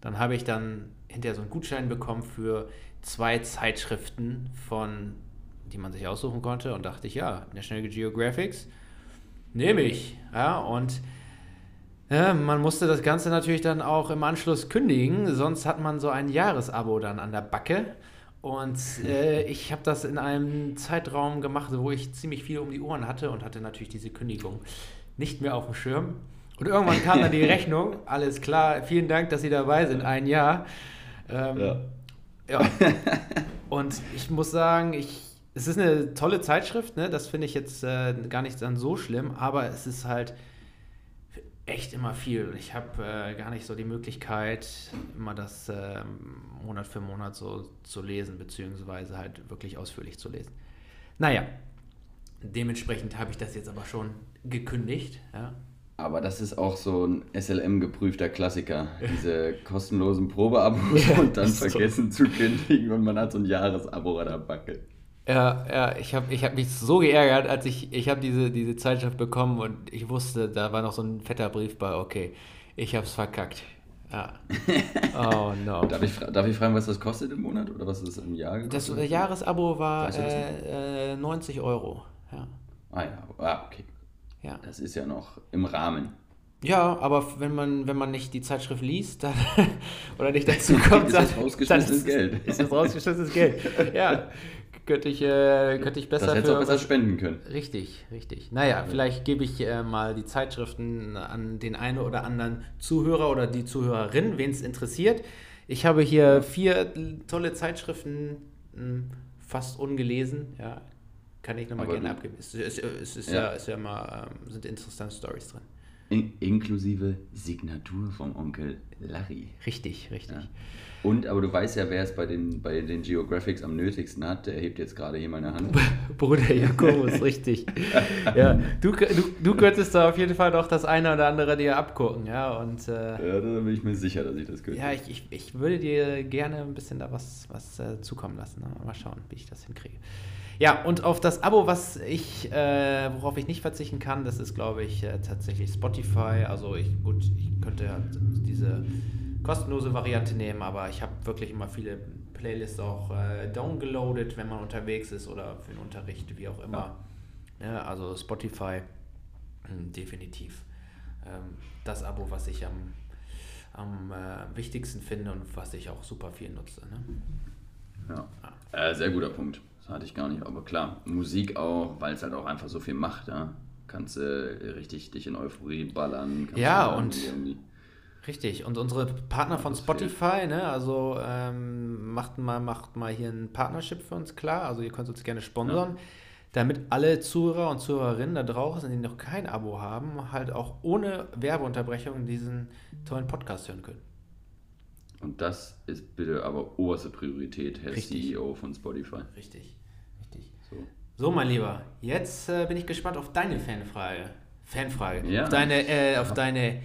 dann habe ich dann hinterher so einen Gutschein bekommen für zwei Zeitschriften von, die man sich aussuchen konnte und dachte ich, ja, National Geographics nehme ich, ja, und ja, man musste das Ganze natürlich dann auch im Anschluss kündigen, sonst hat man so ein Jahresabo dann an der Backe. Und äh, *laughs* ich habe das in einem Zeitraum gemacht, wo ich ziemlich viel um die Ohren hatte und hatte natürlich diese Kündigung nicht mehr auf dem Schirm. Und irgendwann kam dann die *laughs* Rechnung, alles klar, vielen Dank, dass Sie dabei sind, ein Jahr. Ähm, Ja. Ja. *laughs* Und ich muss sagen, ich, es ist eine tolle Zeitschrift, ne? das finde ich jetzt äh, gar nicht dann so schlimm, aber es ist halt echt immer viel. Und Ich habe äh, gar nicht so die Möglichkeit, immer das äh, Monat für Monat so zu lesen, beziehungsweise halt wirklich ausführlich zu lesen. Naja, dementsprechend habe ich das jetzt aber schon gekündigt. Ja. Aber das ist auch so ein SLM-geprüfter Klassiker. Diese kostenlosen Probeabos Ja, *laughs* und dann ist so. vergessen zu kündigen und man hat so ein Jahresabo an der Backe. Ja, ja, ich habe ich hab mich so geärgert, als ich, ich habe diese, diese Zeitschrift bekommen und ich wusste, da war noch so ein fetter Brief bei, okay, ich hab's verkackt. Ja. *laughs* Oh no. Darf ich, darf ich fragen, was das kostet im Monat oder was ist im Jahr Das gekostet? äh, Jahresabo war Weißt du das äh, äh, 90 Euro. Ja. Ah ja, ah, okay. Ja. Das ist ja noch im Rahmen. ja, aber wenn man, wenn man nicht die Zeitschrift liest dann, *laughs* oder nicht dazu *laughs* kommt, Ist dann, das rausgeschmissenes dann Geld. *laughs* Ist das rausgeschmissenes Geld. Ja, könnte ich, äh, könnte ich besser das hättest du auch besser spenden können. Richtig, richtig. Naja, vielleicht gebe ich äh, mal die Zeitschriften an den einen oder anderen Zuhörer oder die Zuhörerin, wen es interessiert. Ich habe hier vier tolle Zeitschriften, mh, fast ungelesen. Ja, kann ich nochmal gerne abgeben. Es, es, es ist, Ja. ja. ist ja immer, ähm, sind interessante Stories drin. In, inklusive Signatur vom Onkel Larry. Richtig, richtig. Ja. Und, aber du weißt ja, wer es bei den, bei den Geographics am nötigsten hat. Der hebt jetzt gerade hier meine Hand. Bruder Jakobus, *laughs* richtig. Ja, du, du, du könntest da auf jeden Fall noch das eine oder andere dir abgucken, ja. Und, äh, ja, da bin ich mir sicher, dass ich das könnte. Ja, ich, ich, ich würde dir gerne ein bisschen da was, was äh, zukommen lassen. Ne? Mal schauen, wie ich das hinkriege. Ja, und auf das Abo, was ich, äh, worauf ich nicht verzichten kann, das ist, glaube ich, äh, tatsächlich Spotify. Also ich, gut, ich könnte ja diese kostenlose Variante nehmen, aber ich habe wirklich immer viele Playlists auch äh, downgeloadet, wenn man unterwegs ist oder für den Unterricht, wie auch immer. Ja. Ja, also Spotify mh, hm, definitiv ähm, das Abo, was ich am, am äh, wichtigsten finde und was ich auch super viel nutze. Ne? Ja, äh, sehr guter Punkt. Hatte ich gar nicht, aber klar, Musik auch, weil es halt auch einfach so viel macht. Ja? Kannst du äh, richtig dich in Euphorie ballern. ja, und Richtig, und unsere Partner von Spotify, ne, also ähm, macht, mal, macht mal hier ein Partnership für uns klar, also ihr könnt uns gerne sponsern, ja. damit alle Zuhörer und Zuhörerinnen da draußen, die noch kein Abo haben, halt auch ohne Werbeunterbrechung diesen tollen Podcast hören können. Und das ist bitte aber oberste Priorität, Herr richtig. CEO von Spotify. Richtig. So, mein Lieber, jetzt äh, bin ich gespannt auf deine Fanfrage. Fanfrage. Ja. Auf deine, äh, auf deine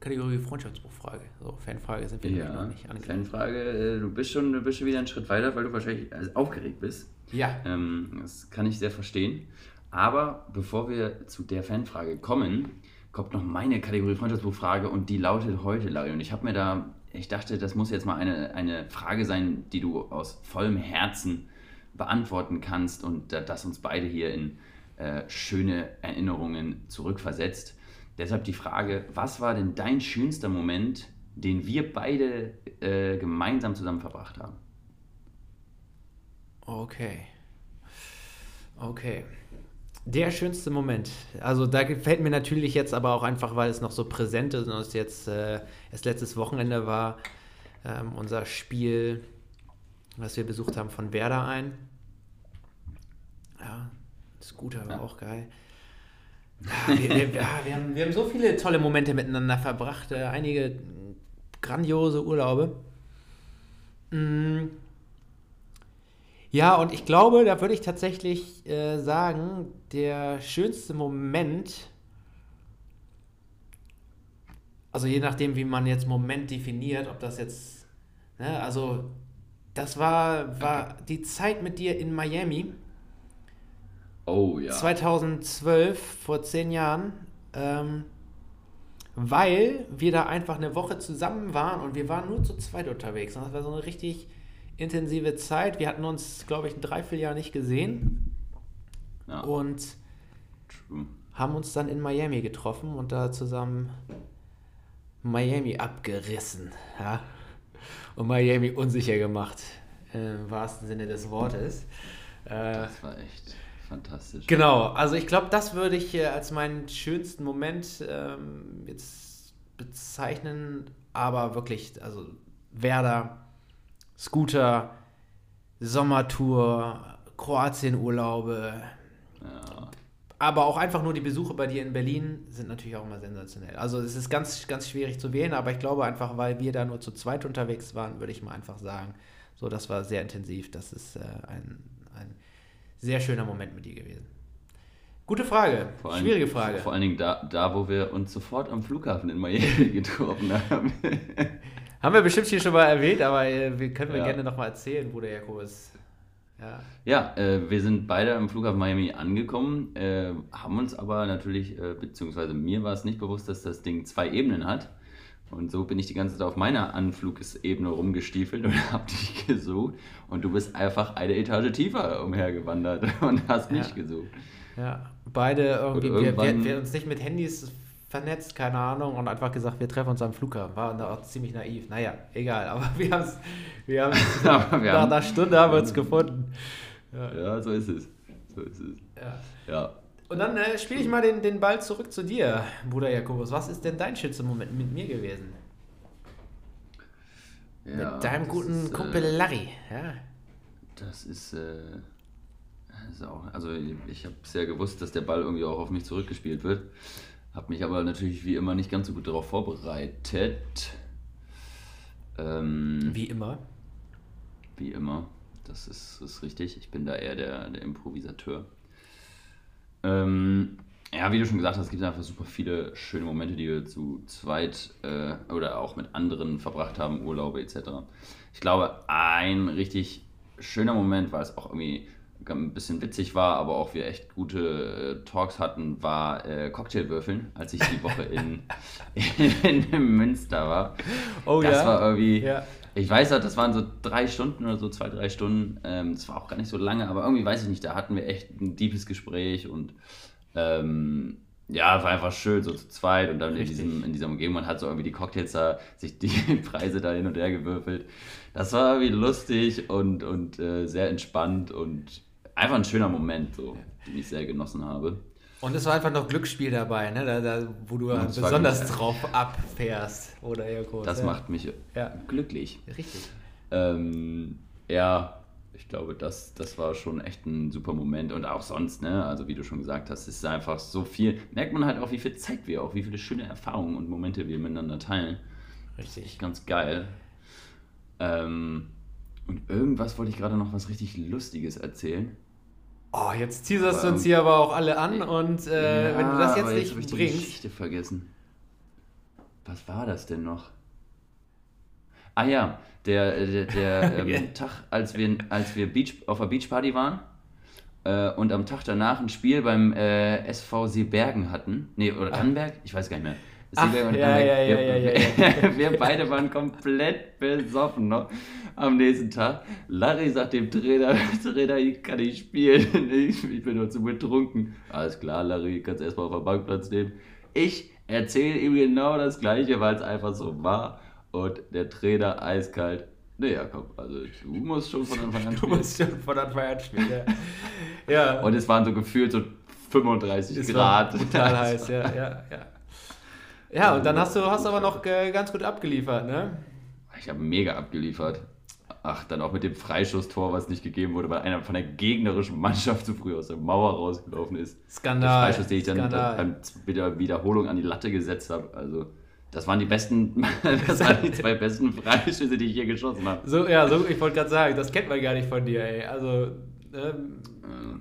Kategorie Freundschaftsbuchfrage. So, Fanfrage sind wir ja, noch nicht angekommen. Fanfrage, äh, du bist, schon, du bist schon wieder einen Schritt weiter, weil du wahrscheinlich also aufgeregt bist. Ja. Ähm, das kann ich sehr verstehen. Aber bevor wir zu der Fanfrage kommen, kommt noch meine Kategorie Freundschaftsbuchfrage und die lautet heute, Larry. Und ich habe mir da, ich dachte, das muss jetzt mal eine, eine Frage sein, die du aus vollem Herzen beantworten kannst und das uns beide hier in äh, schöne Erinnerungen zurückversetzt. Deshalb die Frage, was war denn dein schönster Moment, den wir beide äh, gemeinsam zusammen verbracht haben? Okay. Okay. Der schönste Moment. Also da gefällt mir natürlich jetzt aber auch einfach, weil es noch so präsent ist und es jetzt äh, erst letztes Wochenende war, ähm, unser Spiel, was wir besucht haben von Werder ein. Ja, Scooter war ja. auch geil. Ja, wir, wir, ja, wir, haben, wir haben so viele tolle Momente miteinander verbracht, äh, einige grandiose Urlaube. Mm. Ja, und ich glaube, da würde ich tatsächlich äh, sagen, der schönste Moment, also je nachdem, wie man jetzt Moment definiert, ob das jetzt, ne, also das war, war die Zeit mit dir in Miami. Oh ja. 2012, vor zehn Jahren, ähm, weil wir da einfach eine Woche zusammen waren und wir waren nur zu zweit unterwegs. Und das war so eine richtig intensive Zeit. Wir hatten uns, glaube ich, ein Dreivierteljahr nicht gesehen. Ja. Und True. haben uns dann in Miami getroffen und da zusammen Miami abgerissen. Ja? Und Miami unsicher gemacht, im wahrsten Sinne des Wortes. Äh, das war echt fantastisch. Genau, also ich glaube, das würde ich äh, als meinen schönsten Moment ähm, jetzt bezeichnen, aber wirklich, also Werder, Scooter, Sommertour, Kroatienurlaube. Aber auch einfach nur die Besuche bei dir in Berlin sind natürlich auch immer sensationell. Also es ist ganz, ganz schwierig zu wählen, aber ich glaube einfach, weil wir da nur zu zweit unterwegs waren, würde ich mal einfach sagen, so das war sehr intensiv. Das ist äh, ein, ein sehr schöner Moment mit dir gewesen. Gute Frage, vor schwierige Frage. Vor allen Dingen da, da, wo wir uns sofort am Flughafen in Miami *laughs* getroffen haben. haben wir bestimmt hier schon mal erwähnt, aber äh, wir können wir ja. gerne nochmal erzählen, wo der Jakobus. Ja, ja äh, wir sind beide am Flughafen Miami angekommen, äh, haben uns aber natürlich, äh, beziehungsweise mir war es nicht bewusst, dass das Ding zwei Ebenen hat. Und so bin ich die ganze Zeit auf meiner Anflugsebene rumgestiefelt und *laughs* habe dich gesucht. Und du bist einfach eine Etage tiefer umhergewandert *laughs* und hast mich ja. gesucht. Ja, beide irgendwie, wir, wir, wir uns nicht mit Handys vernetzt, keine Ahnung, und einfach gesagt, wir treffen uns am Flughafen. War auch ziemlich naiv. Naja, egal, aber *laughs* wir *laughs* haben es, wir haben nach einer Stunde haben wir uns gefunden. Ja. ja, so ist es. So ist es. Ja. ja. Und dann äh, spiele ich mal den, den Ball zurück zu dir, Bruder Jakobus. Was ist denn dein schönster Moment mit mir gewesen? Ja, mit deinem guten ist, äh, Kumpel Larry. Ja. Das ist, äh, ist auch, also ich habe es ja gewusst, dass der Ball irgendwie auch auf mich zurückgespielt wird. Habe mich aber natürlich wie immer nicht ganz so gut darauf vorbereitet. Ähm, Wie immer. wie immer. Das ist, ist richtig. Ich bin da eher der, der Improvisateur. Ähm, ja, wie du schon gesagt hast, es gibt einfach super viele schöne Momente, die wir zu zweit äh, oder auch mit anderen verbracht haben, Urlaube etc. Ich glaube, ein richtig schöner Moment, weil es auch irgendwie ein bisschen witzig war, aber auch wir echt gute äh, Talks hatten, war äh, Cocktailwürfeln, als ich die Woche in, *laughs* in, in Münster war. Oh das ja. war irgendwie, Ja. ich weiß halt, das waren so drei Stunden oder so, zwei, drei Stunden. Ähm, das war auch gar nicht so lange, aber irgendwie weiß ich nicht, da hatten wir echt ein deepes Gespräch und ähm, ja, war einfach schön, so zu zweit und dann in, diesem, in dieser Umgebung, man hat so irgendwie die Cocktails da, sich die *laughs* Preise da hin und her gewürfelt. Das war irgendwie lustig und, und äh, sehr entspannt und einfach ein schöner Moment, so, den ich sehr genossen habe. Und es war einfach noch Glücksspiel dabei, ne? Da, da, wo du das war besonders gut. drauf abfährst. Oder irgendwo. Das ja. macht mich Ja. glücklich. Richtig. Ähm, ja, ich glaube, das, das war schon echt ein super Moment. Und auch sonst, ne? Also wie du schon gesagt hast, es ist einfach so viel. Merkt man halt auch, wie viel Zeit wir auch, wie viele schöne Erfahrungen und Momente wir miteinander teilen. Richtig. Ganz geil. Ähm, und irgendwas wollte ich gerade noch was richtig Lustiges erzählen. Oh, jetzt teaserst du Aber- uns hier aber auch alle an und äh, Ja, wenn du das jetzt aber nicht habe ich die bringst. Geschichte vergessen. Was war das denn noch? Ah ja, der, der, der *laughs* ähm. Tag, als wir, als wir Beach, auf der Beachparty waren äh, und am Tag danach ein Spiel beim äh, SV Seebergen hatten. Nee, oder Tannenberg? Ich weiß gar nicht mehr. Ach, ja, ja, ja, wir, *laughs* ja, ja, wir beide waren komplett besoffen noch am nächsten Tag. Larry sagt dem Trainer, *laughs* Trainer, ich kann nicht spielen. Ich, ich bin nur zu betrunken. Alles klar, Larry, kannst erstmal auf der Bankplatz nehmen. Ich erzähle ihm genau das Gleiche, weil es einfach so war. Und der Trainer eiskalt. Naja, komm, also du musst schon von Anfang an Du spielen. musst schon von Anfang an spielen. Ja. ja. Und es waren so gefühlt so 35 Es Grad. Das *laughs* heiß, ja, ja, ja. Ja, und dann hast du hast aber noch äh, ganz gut abgeliefert, ne? Ich habe mega abgeliefert. Ach, dann auch mit dem Freischusstor, was nicht gegeben wurde, weil einer von der gegnerischen Mannschaft zu früh aus der Mauer rausgelaufen ist. Der Skandal. Freischuss, den ich dann beim bei der Wiederholung an die Latte gesetzt habe. Also, das waren die besten, *laughs* das waren die zwei besten Freischüsse, die ich je geschossen habe. So, ja, so, ich wollte gerade sagen, das kennt man gar nicht von dir, ey. Also, ähm, Äh,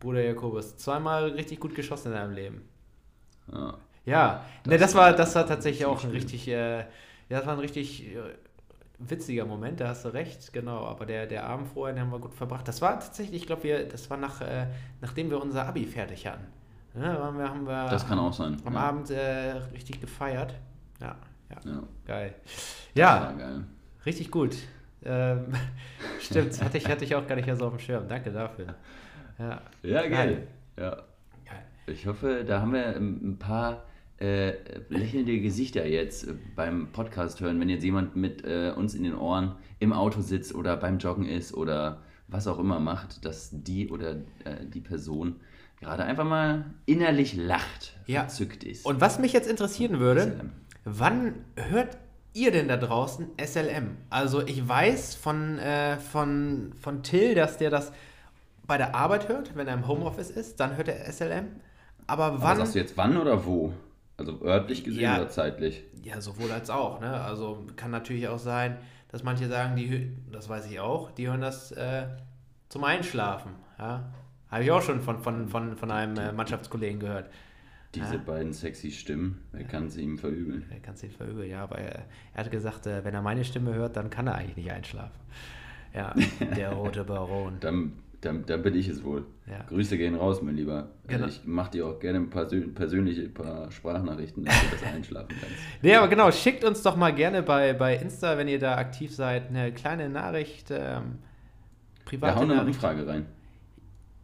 Bruder Jakobus, zweimal richtig gut geschossen in deinem Leben. Ja. Ja, ne, Das das war, das war tatsächlich auch ein richtig, äh, ja, das war ein richtig äh, witziger Moment, da hast du recht, genau. Aber der, der Abend vorher, den haben wir gut verbracht. Das war tatsächlich, ich glaube, wir, das war nach, äh, nachdem wir unser Abi fertig hatten. Ne, haben wir, haben wir Das kann auch sein. am ja. Abend äh, richtig gefeiert. Ja, ja, Ja, geil. das Ja, geil. richtig gut. Ähm, *laughs* stimmt, hatte ich, hatte ich auch gar nicht so auf dem Schirm. Danke dafür. Ja, Ja, geil. Geil. Ja. Ich hoffe, da haben wir ein paar äh, lächelnde Gesichter jetzt äh, beim Podcast hören, wenn jetzt jemand mit äh, uns in den Ohren im Auto sitzt oder beim Joggen ist oder was auch immer macht, dass die oder äh, die Person gerade einfach mal innerlich lacht, Ja. verzückt ist. Und was mich jetzt interessieren würde, SLM. wann hört ihr denn da draußen SLM? Also ich weiß von, äh, von, von Till, dass der das bei der Arbeit hört, wenn er im Homeoffice ist, dann hört er SLM. Aber Aber wann? sagst du jetzt wann oder wo? Also örtlich gesehen Ja. oder zeitlich? Ja, sowohl als auch. Ne? Also kann natürlich auch sein, dass manche sagen, die, das weiß ich auch, die hören das äh, zum Einschlafen. Ja? Habe ich auch schon von, von, von, von einem äh, Mannschaftskollegen gehört. Diese Ja. beiden sexy Stimmen, wer kann sie ihm verübeln? Er kann es nicht verübeln, ja, aber er, er hat gesagt, äh, wenn er meine Stimme hört, dann kann er eigentlich nicht einschlafen. Ja, *laughs* der rote Baron. Dann, dann, dann bin ich es wohl. Ja. Grüße gehen raus, mein Lieber. Genau. Ich mache dir auch gerne ein paar persö- persönliche paar Sprachnachrichten, dass du das *laughs* einschlafen kannst. Nee, aber genau, schickt uns doch mal gerne bei, bei Insta, wenn ihr da aktiv seid, eine kleine Nachricht, ähm, Wir private hauen noch eine. Frage rein.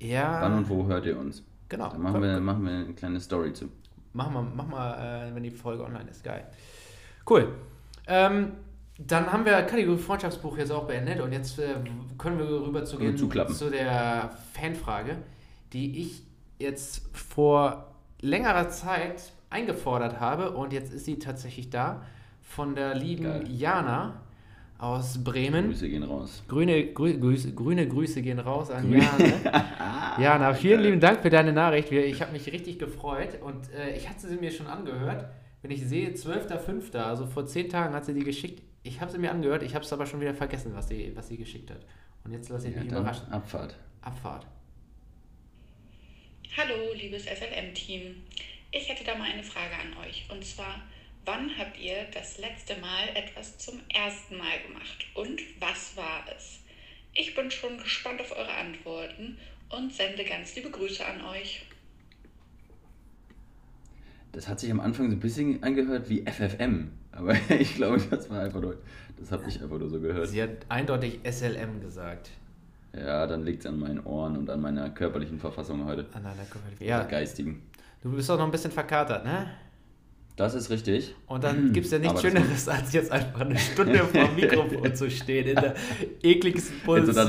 Ja, Wann und wo hört ihr uns? genau. Dann machen Komm, wir, machen wir eine kleine Story zu. Mach mal, mach mal äh, wenn die Folge online ist. Geil. Cool. Ähm, dann haben wir Kategorie Freundschaftsbuch jetzt auch beendet und jetzt äh, können wir rüber zu gehen zu der Fanfrage, die ich jetzt vor längerer Zeit eingefordert habe und jetzt ist sie tatsächlich da von der lieben Geil. Jana aus Bremen. Grüße gehen raus. Grüne, grü, Grüße, grüne Grüße gehen raus an Jana. *laughs* Jana, vielen lieben Dank für deine Nachricht. Ich habe mich richtig gefreut und äh, ich hatte sie mir schon angehört. Wenn ich sehe, 12.05., also vor zehn Tagen hat sie die geschickt. Ich habe sie mir angehört, ich habe es aber schon wieder vergessen, was sie, was sie geschickt hat. Und jetzt lasse ich Ja, mich überraschen. Abfahrt. Abfahrt. Hallo, liebes SLM-Team. Ich hätte da mal eine Frage an euch. Und zwar, wann habt ihr das letzte Mal etwas zum ersten Mal gemacht? Und was war es? Ich bin schon gespannt auf eure Antworten und sende ganz liebe Grüße an euch. Das hat sich am Anfang so ein bisschen angehört wie FFM. Aber *laughs* ich glaube, das war einfach nur. Das habe ich einfach nur so gehört. Sie hat eindeutig SLM gesagt. Ja, dann liegt es an meinen Ohren und an meiner körperlichen Verfassung heute. An deiner Körper- Ja. Geistigen. du bist auch noch ein bisschen verkatert, ne? Das ist richtig. Und dann gibt es ja nichts Schöneres, als jetzt einfach eine Stunde *laughs* vor dem Mikrofon zu stehen, in der ekligsten *laughs* Position.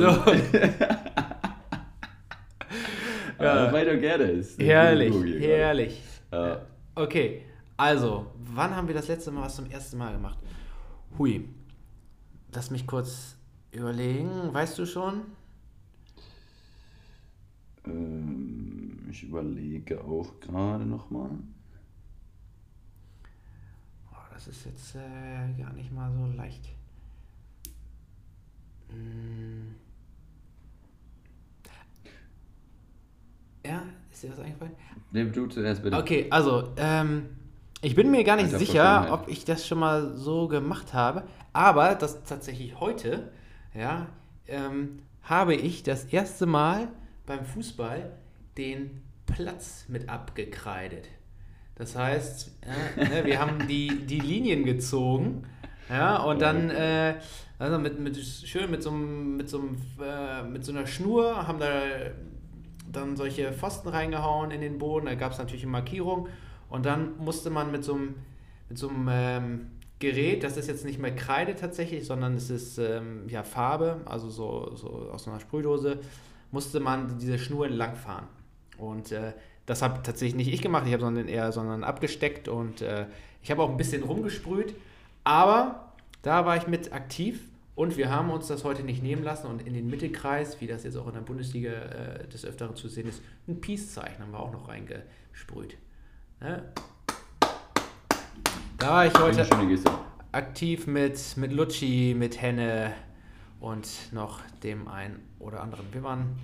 Ja. Ja, weiter gerne. Ist herrlich, herrlich. Ja. Okay, also, wann haben wir das letzte Mal was zum ersten Mal gemacht? Hui, lass mich kurz überlegen. Weißt du schon? Ähm, ich überlege auch gerade nochmal. Oh, das ist jetzt äh, gar nicht mal so leicht. Hm. Ja, ist dir was eingefallen? Nee, du zuerst bitte. Okay, also, ähm, ich bin mir gar nicht sicher, ob ich das schon mal so gemacht habe, aber das tatsächlich heute, ja, ähm, habe ich das erste Mal beim Fußball den Platz mit abgekreidet. Das heißt, ja, ne, wir haben die, die Linien gezogen, ja, und dann äh, also mit, mit, schön mit so, mit, so, äh, mit so einer Schnur haben da dann solche Pfosten reingehauen in den Boden. Da gab es natürlich eine Markierung. Und dann musste man mit so einem, mit so einem ähm, Gerät, das ist jetzt nicht mehr Kreide tatsächlich, sondern es ist ähm, ja, Farbe, also so, so aus einer Sprühdose, musste man diese Schnur entlang fahren. Und äh, das habe tatsächlich nicht ich gemacht, ich habe sondern eher sondern abgesteckt und äh, ich habe auch ein bisschen rumgesprüht. Aber da war ich mit aktiv und wir haben uns das heute nicht nehmen lassen und in den Mittelkreis, wie das jetzt auch in der Bundesliga äh, des Öfteren zu sehen ist, ein Peace-Zeichen haben wir auch noch reingesprüht. Da war ich heute aktiv mit, mit Lucci, mit Henne und noch dem einen oder anderen. Wir waren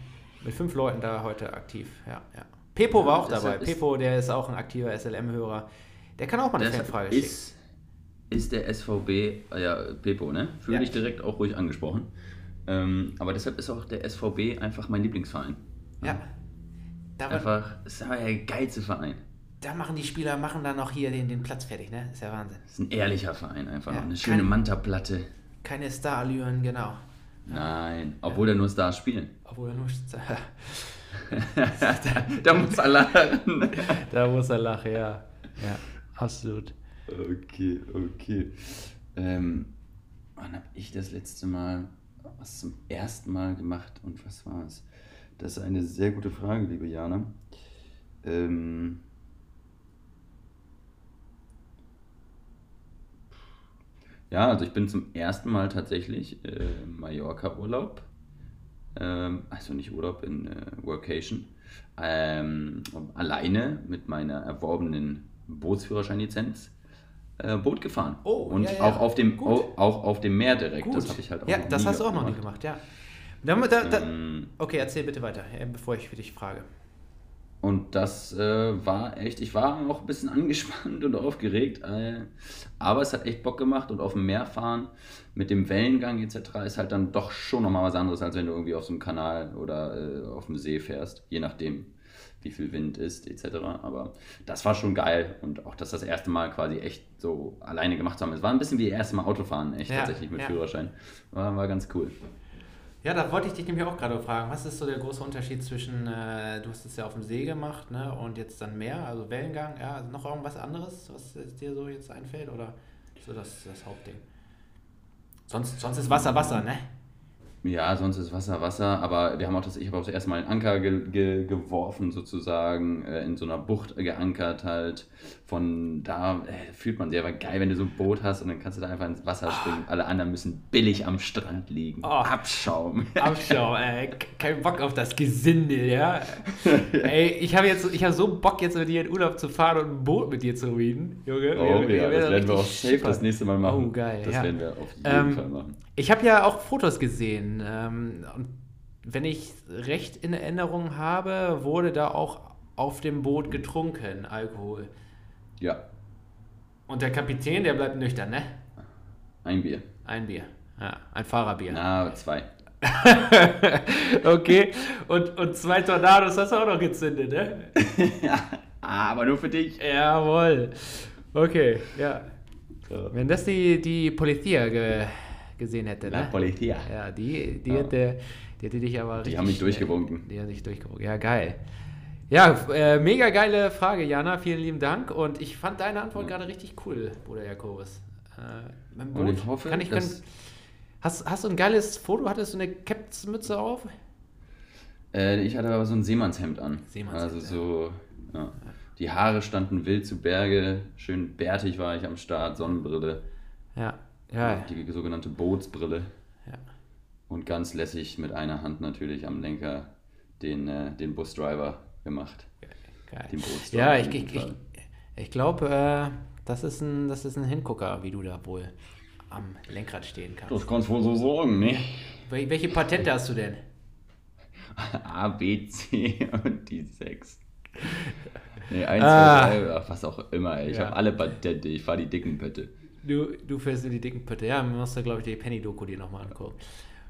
mit fünf Leuten da heute aktiv. Ja, ja. Pepo war auch dabei. Pepo, der ist auch ein aktiver SLM-Hörer. Der kann auch mal eine Fanfrage schicken. ist, ist der SVB, äh, ja, Pepo, ne? Fühle Ja. dich direkt auch ruhig angesprochen. Ähm, aber deshalb ist auch der SVB einfach mein Lieblingsverein. Ja. Da, Einfach, ist aber der geilste Verein. Da machen die Spieler, machen dann noch hier den, den Platz fertig, ne? Ist ja Wahnsinn. Ist ein ehrlicher Verein einfach. Ja, Eine schöne kein- Manta-Platte. Keine Starallüren, genau. Nein, obwohl da nur Stars spielen. Obwohl er nur. *laughs* da muss er lachen. *laughs* da muss er lachen, ja. Ja, absolut. Okay, okay. Ähm, wann habe ich das letzte Mal was zum ersten Mal gemacht und was war es? Das ist eine sehr gute Frage, liebe Jana. Ähm, ja, also ich bin zum ersten Mal tatsächlich äh, Mallorca-Urlaub. Ähm, also nicht Urlaub, in äh, Workation. Ähm, alleine mit meiner erworbenen Bootsführerscheinlizenz äh, Boot gefahren. Oh, und ja, ja. auch auf dem Gut. auch, auf dem Meer direkt. Gut. Das habe ich halt auch ja, noch das nie hast du auch noch gemacht. gemacht, ja. Da, da, da, Ähm, okay, erzähl bitte weiter, äh, bevor ich für dich frage. Und das äh, war echt, ich war auch ein bisschen *laughs* angespannt und aufgeregt, äh, aber es hat echt Bock gemacht und auf dem Meer fahren mit dem Wellengang etc. ist halt dann doch schon nochmal was anderes, als wenn du irgendwie auf so einem Kanal oder äh, auf dem See fährst, je nachdem wie viel Wind ist etc. Aber das war schon geil und auch das das erste Mal quasi echt so alleine gemacht zu haben. Es war ein bisschen wie das erste Mal Autofahren, echt Ja, tatsächlich mit ja. Führerschein. War, war ganz cool. Ja, da wollte ich dich nämlich auch gerade fragen. Was ist so der große Unterschied zwischen, äh, du hast es ja auf dem See gemacht, ne, und jetzt dann Meer, also Wellengang, ja, also noch irgendwas anderes, was dir so jetzt einfällt, oder so das, das Hauptding? Sonst, sonst ist Wasser Wasser, ne? Ja, sonst ist Wasser Wasser, aber wir haben auch das, ich habe auch das erste Mal einen Anker ge ge geworfen, sozusagen, äh, in so einer Bucht geankert halt. Von da äh, fühlt man sich aber geil, wenn du so ein Boot hast und dann kannst du da einfach ins Wasser springen. Alle anderen müssen billig am Strand liegen. Oh. Abschaum. *laughs* Abschau, ey. Kein Bock auf das Gesindel, ja. *laughs* ey, ich habe jetzt, ich habe so Bock, jetzt mit dir in Urlaub zu fahren und ein Boot mit dir zu reden, Junge. Oh Wir- wir ja, das werden wir auch safe das nächste Mal machen. Oh, geil, Das ja. werden wir auf jeden Ähm, Fall machen. Ich habe ja auch Fotos gesehen. Ähm, und wenn ich recht in Erinnerung habe, wurde da auch auf dem Boot getrunken, Alkohol. Ja, Und der Kapitän, der bleibt nüchtern, ne? ein Bier. Ein Bier. Ja, ein Fahrerbier. Na, zwei. *laughs* okay. Und, und zwei Tornados hast du auch noch gezündet, ne? *laughs* Ah, aber nur für dich. Jawohl. Okay, ja. So. Wenn das die, die Polizia ge, gesehen hätte, La ne? Polizia. Ja, die, die, Ja. hätte, die hätte dich aber Die haben mich durchgewunken. Die haben dich durchgewunken. Ja, geil. Ja, äh, mega geile Frage, Jana. Vielen lieben Dank. Und ich fand deine Antwort gerade richtig cool, Bruder Jakobus. Äh, mein Und ich hoffe, kann ich, kann, hast, hast du ein geiles Foto? Hattest du eine Capsmütze auf? Äh, ich hatte aber so ein Seemannshemd an. Seemannshemd, also so, ja. Die Haare standen wild zu Berge, schön bärtig war ich am Start, Sonnenbrille, Ja, ja. die sogenannte Bootsbrille ja. und ganz lässig mit einer Hand natürlich am Lenker den, äh, den Busdriver gemacht. Geil. Den Bootsdriver. Ja, ich, ich, ich, ich glaube, äh, das, ist ein, das ist ein Hingucker, wie du da wohl am Lenkrad stehen kannst. Das kannst du wohl so sagen, ne? Wel welche Patente hast du denn? *laughs* A, B, C und die 6. *laughs* Nee, 1, Ah. 2, 3, ach, was auch immer, ey. Ich Ja. habe alle Patente, ich fahre die dicken Pötte. Du, du fährst in die dicken Pötte. Ja, man muss da, glaube ich, die Penny-Doku dir nochmal angucken.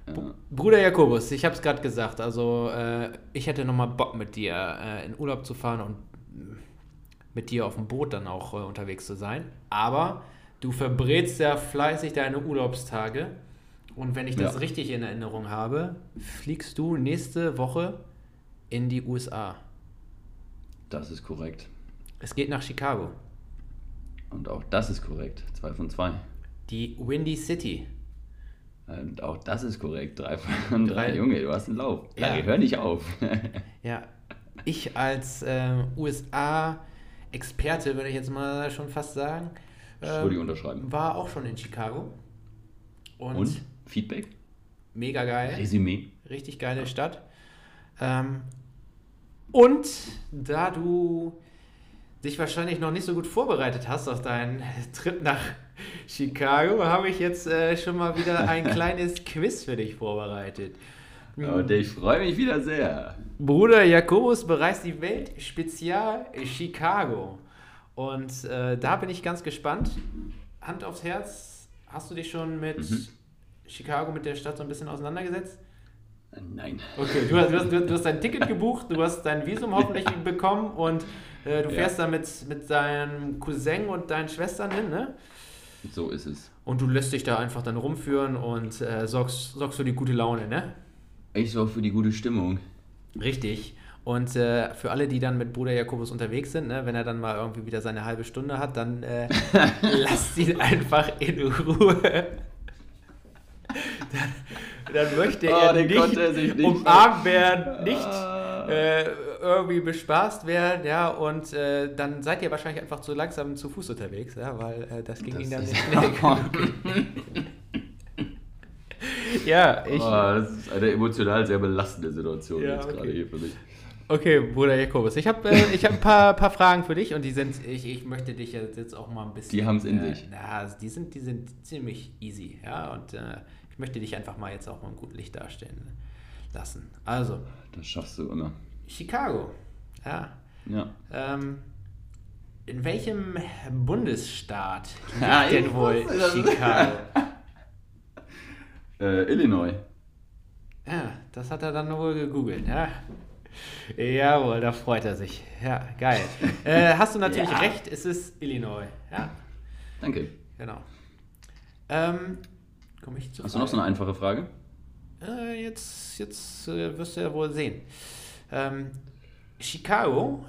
Ja. Bruder Jakobus, ich habe es gerade gesagt, also äh, ich hätte nochmal Bock mit dir äh, in Urlaub zu fahren und mit dir auf dem Boot dann auch äh, unterwegs zu sein. Aber du verbrätst ja fleißig deine Urlaubstage. Und wenn ich das Ja. richtig in Erinnerung habe, fliegst du nächste Woche in die USA. Das ist korrekt. Es geht nach Chicago. Und auch das ist korrekt. 2 von 2. Die Windy City. Und auch das ist korrekt. 3 von 3. Drei. Junge, du hast einen Lauf. Ja. Ja. hör nicht auf. *laughs* Ja, ich als ähm, USA-Experte, würde ich jetzt mal schon fast sagen, ich unterschreiben. war auch schon in Chicago. Und, Und? Feedback? mega geil. Resümee? Richtig geile Stadt. Ähm, und da du dich wahrscheinlich noch nicht so gut vorbereitet hast auf deinen Trip nach Chicago, habe ich jetzt äh, schon mal wieder ein *laughs* kleines Quiz für dich vorbereitet. Und ich freue mich wieder sehr. Bruder Jakobus bereist die Welt Spezial Chicago. Und äh, da bin ich ganz gespannt. Hand aufs Herz, hast du dich schon mit Mhm. Chicago, mit der Stadt so ein bisschen auseinandergesetzt? Nein. Okay, du hast, du, hast, du hast dein Ticket gebucht, du hast dein Visum hoffentlich *laughs* bekommen und äh, du Ja. fährst da mit, mit deinem Cousin und deinen Schwestern hin, ne? So ist es. Und du lässt dich da einfach dann rumführen und äh, sorgst, sorgst für die gute Laune, ne? Ich sorge für die gute Stimmung. Richtig. Und äh, für alle, die dann mit Bruder Jakobus unterwegs sind, ne, wenn er dann mal irgendwie wieder seine halbe Stunde hat, dann äh, *laughs* lasst ihn einfach in Ruhe. *laughs* dann, dann möchte Oh, er nicht, er sich nicht umarmt werden, nicht Ah. äh, irgendwie bespaßt werden, ja, und äh, dann seid ihr wahrscheinlich einfach zu langsam zu Fuß unterwegs, ja, weil äh, das ging Das ihm dann nicht. *laughs* Ja, ich. Oh, das ist eine emotional sehr belastende Situation Ja, jetzt gerade okay. hier für mich. Okay, Bruder Jakobus, ich habe äh, ich hab ein paar, paar Fragen für dich und die sind, ich, ich möchte dich jetzt auch mal ein bisschen. Die haben's in äh, sich. Na, also die sind, die sind ziemlich easy, ja, und äh, ich möchte dich einfach mal jetzt auch mal im guten Licht darstellen lassen. Also, Das schaffst du immer. Chicago, ja. Ja. Ähm, in welchem Bundesstaat *laughs* liegt Ja, denn wohl. Chicago? *laughs* Äh, Illinois. Ja, das hat er dann wohl gegoogelt, ja. Jawohl, da freut er sich. Ja, geil. *laughs* Äh, hast du natürlich Ja. recht, es ist Illinois. Ja, Danke. genau. Ähm, komme ich zu. Hast du noch so eine einfache Frage? Äh, jetzt jetzt äh, wirst du ja wohl sehen. Ähm, Chicago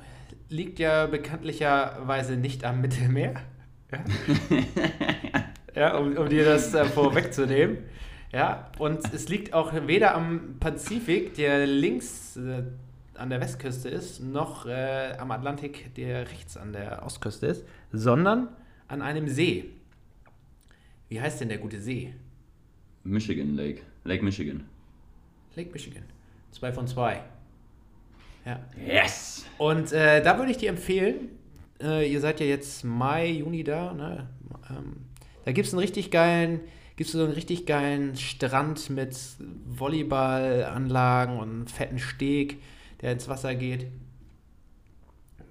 liegt ja bekanntlicherweise nicht am Mittelmeer. *laughs* Ja, ja um, um dir das äh, vorwegzunehmen. Ja, und es liegt auch weder am Pazifik, der links äh, an der Westküste ist, noch äh, am Atlantik, der rechts an der Ostküste ist, sondern an einem See. Wie heißt denn der gute See? Michigan Lake. Lake Michigan. Lake Michigan. Zwei von zwei. Ja. Yes! Und äh, da würde ich dir empfehlen, äh, ihr seid ja jetzt Mai, Juni da, ne? Ähm, da gibt es einen richtig geilen, gibt's so einen richtig geilen Strand mit Volleyballanlagen und einem fetten Steg, der ins Wasser geht.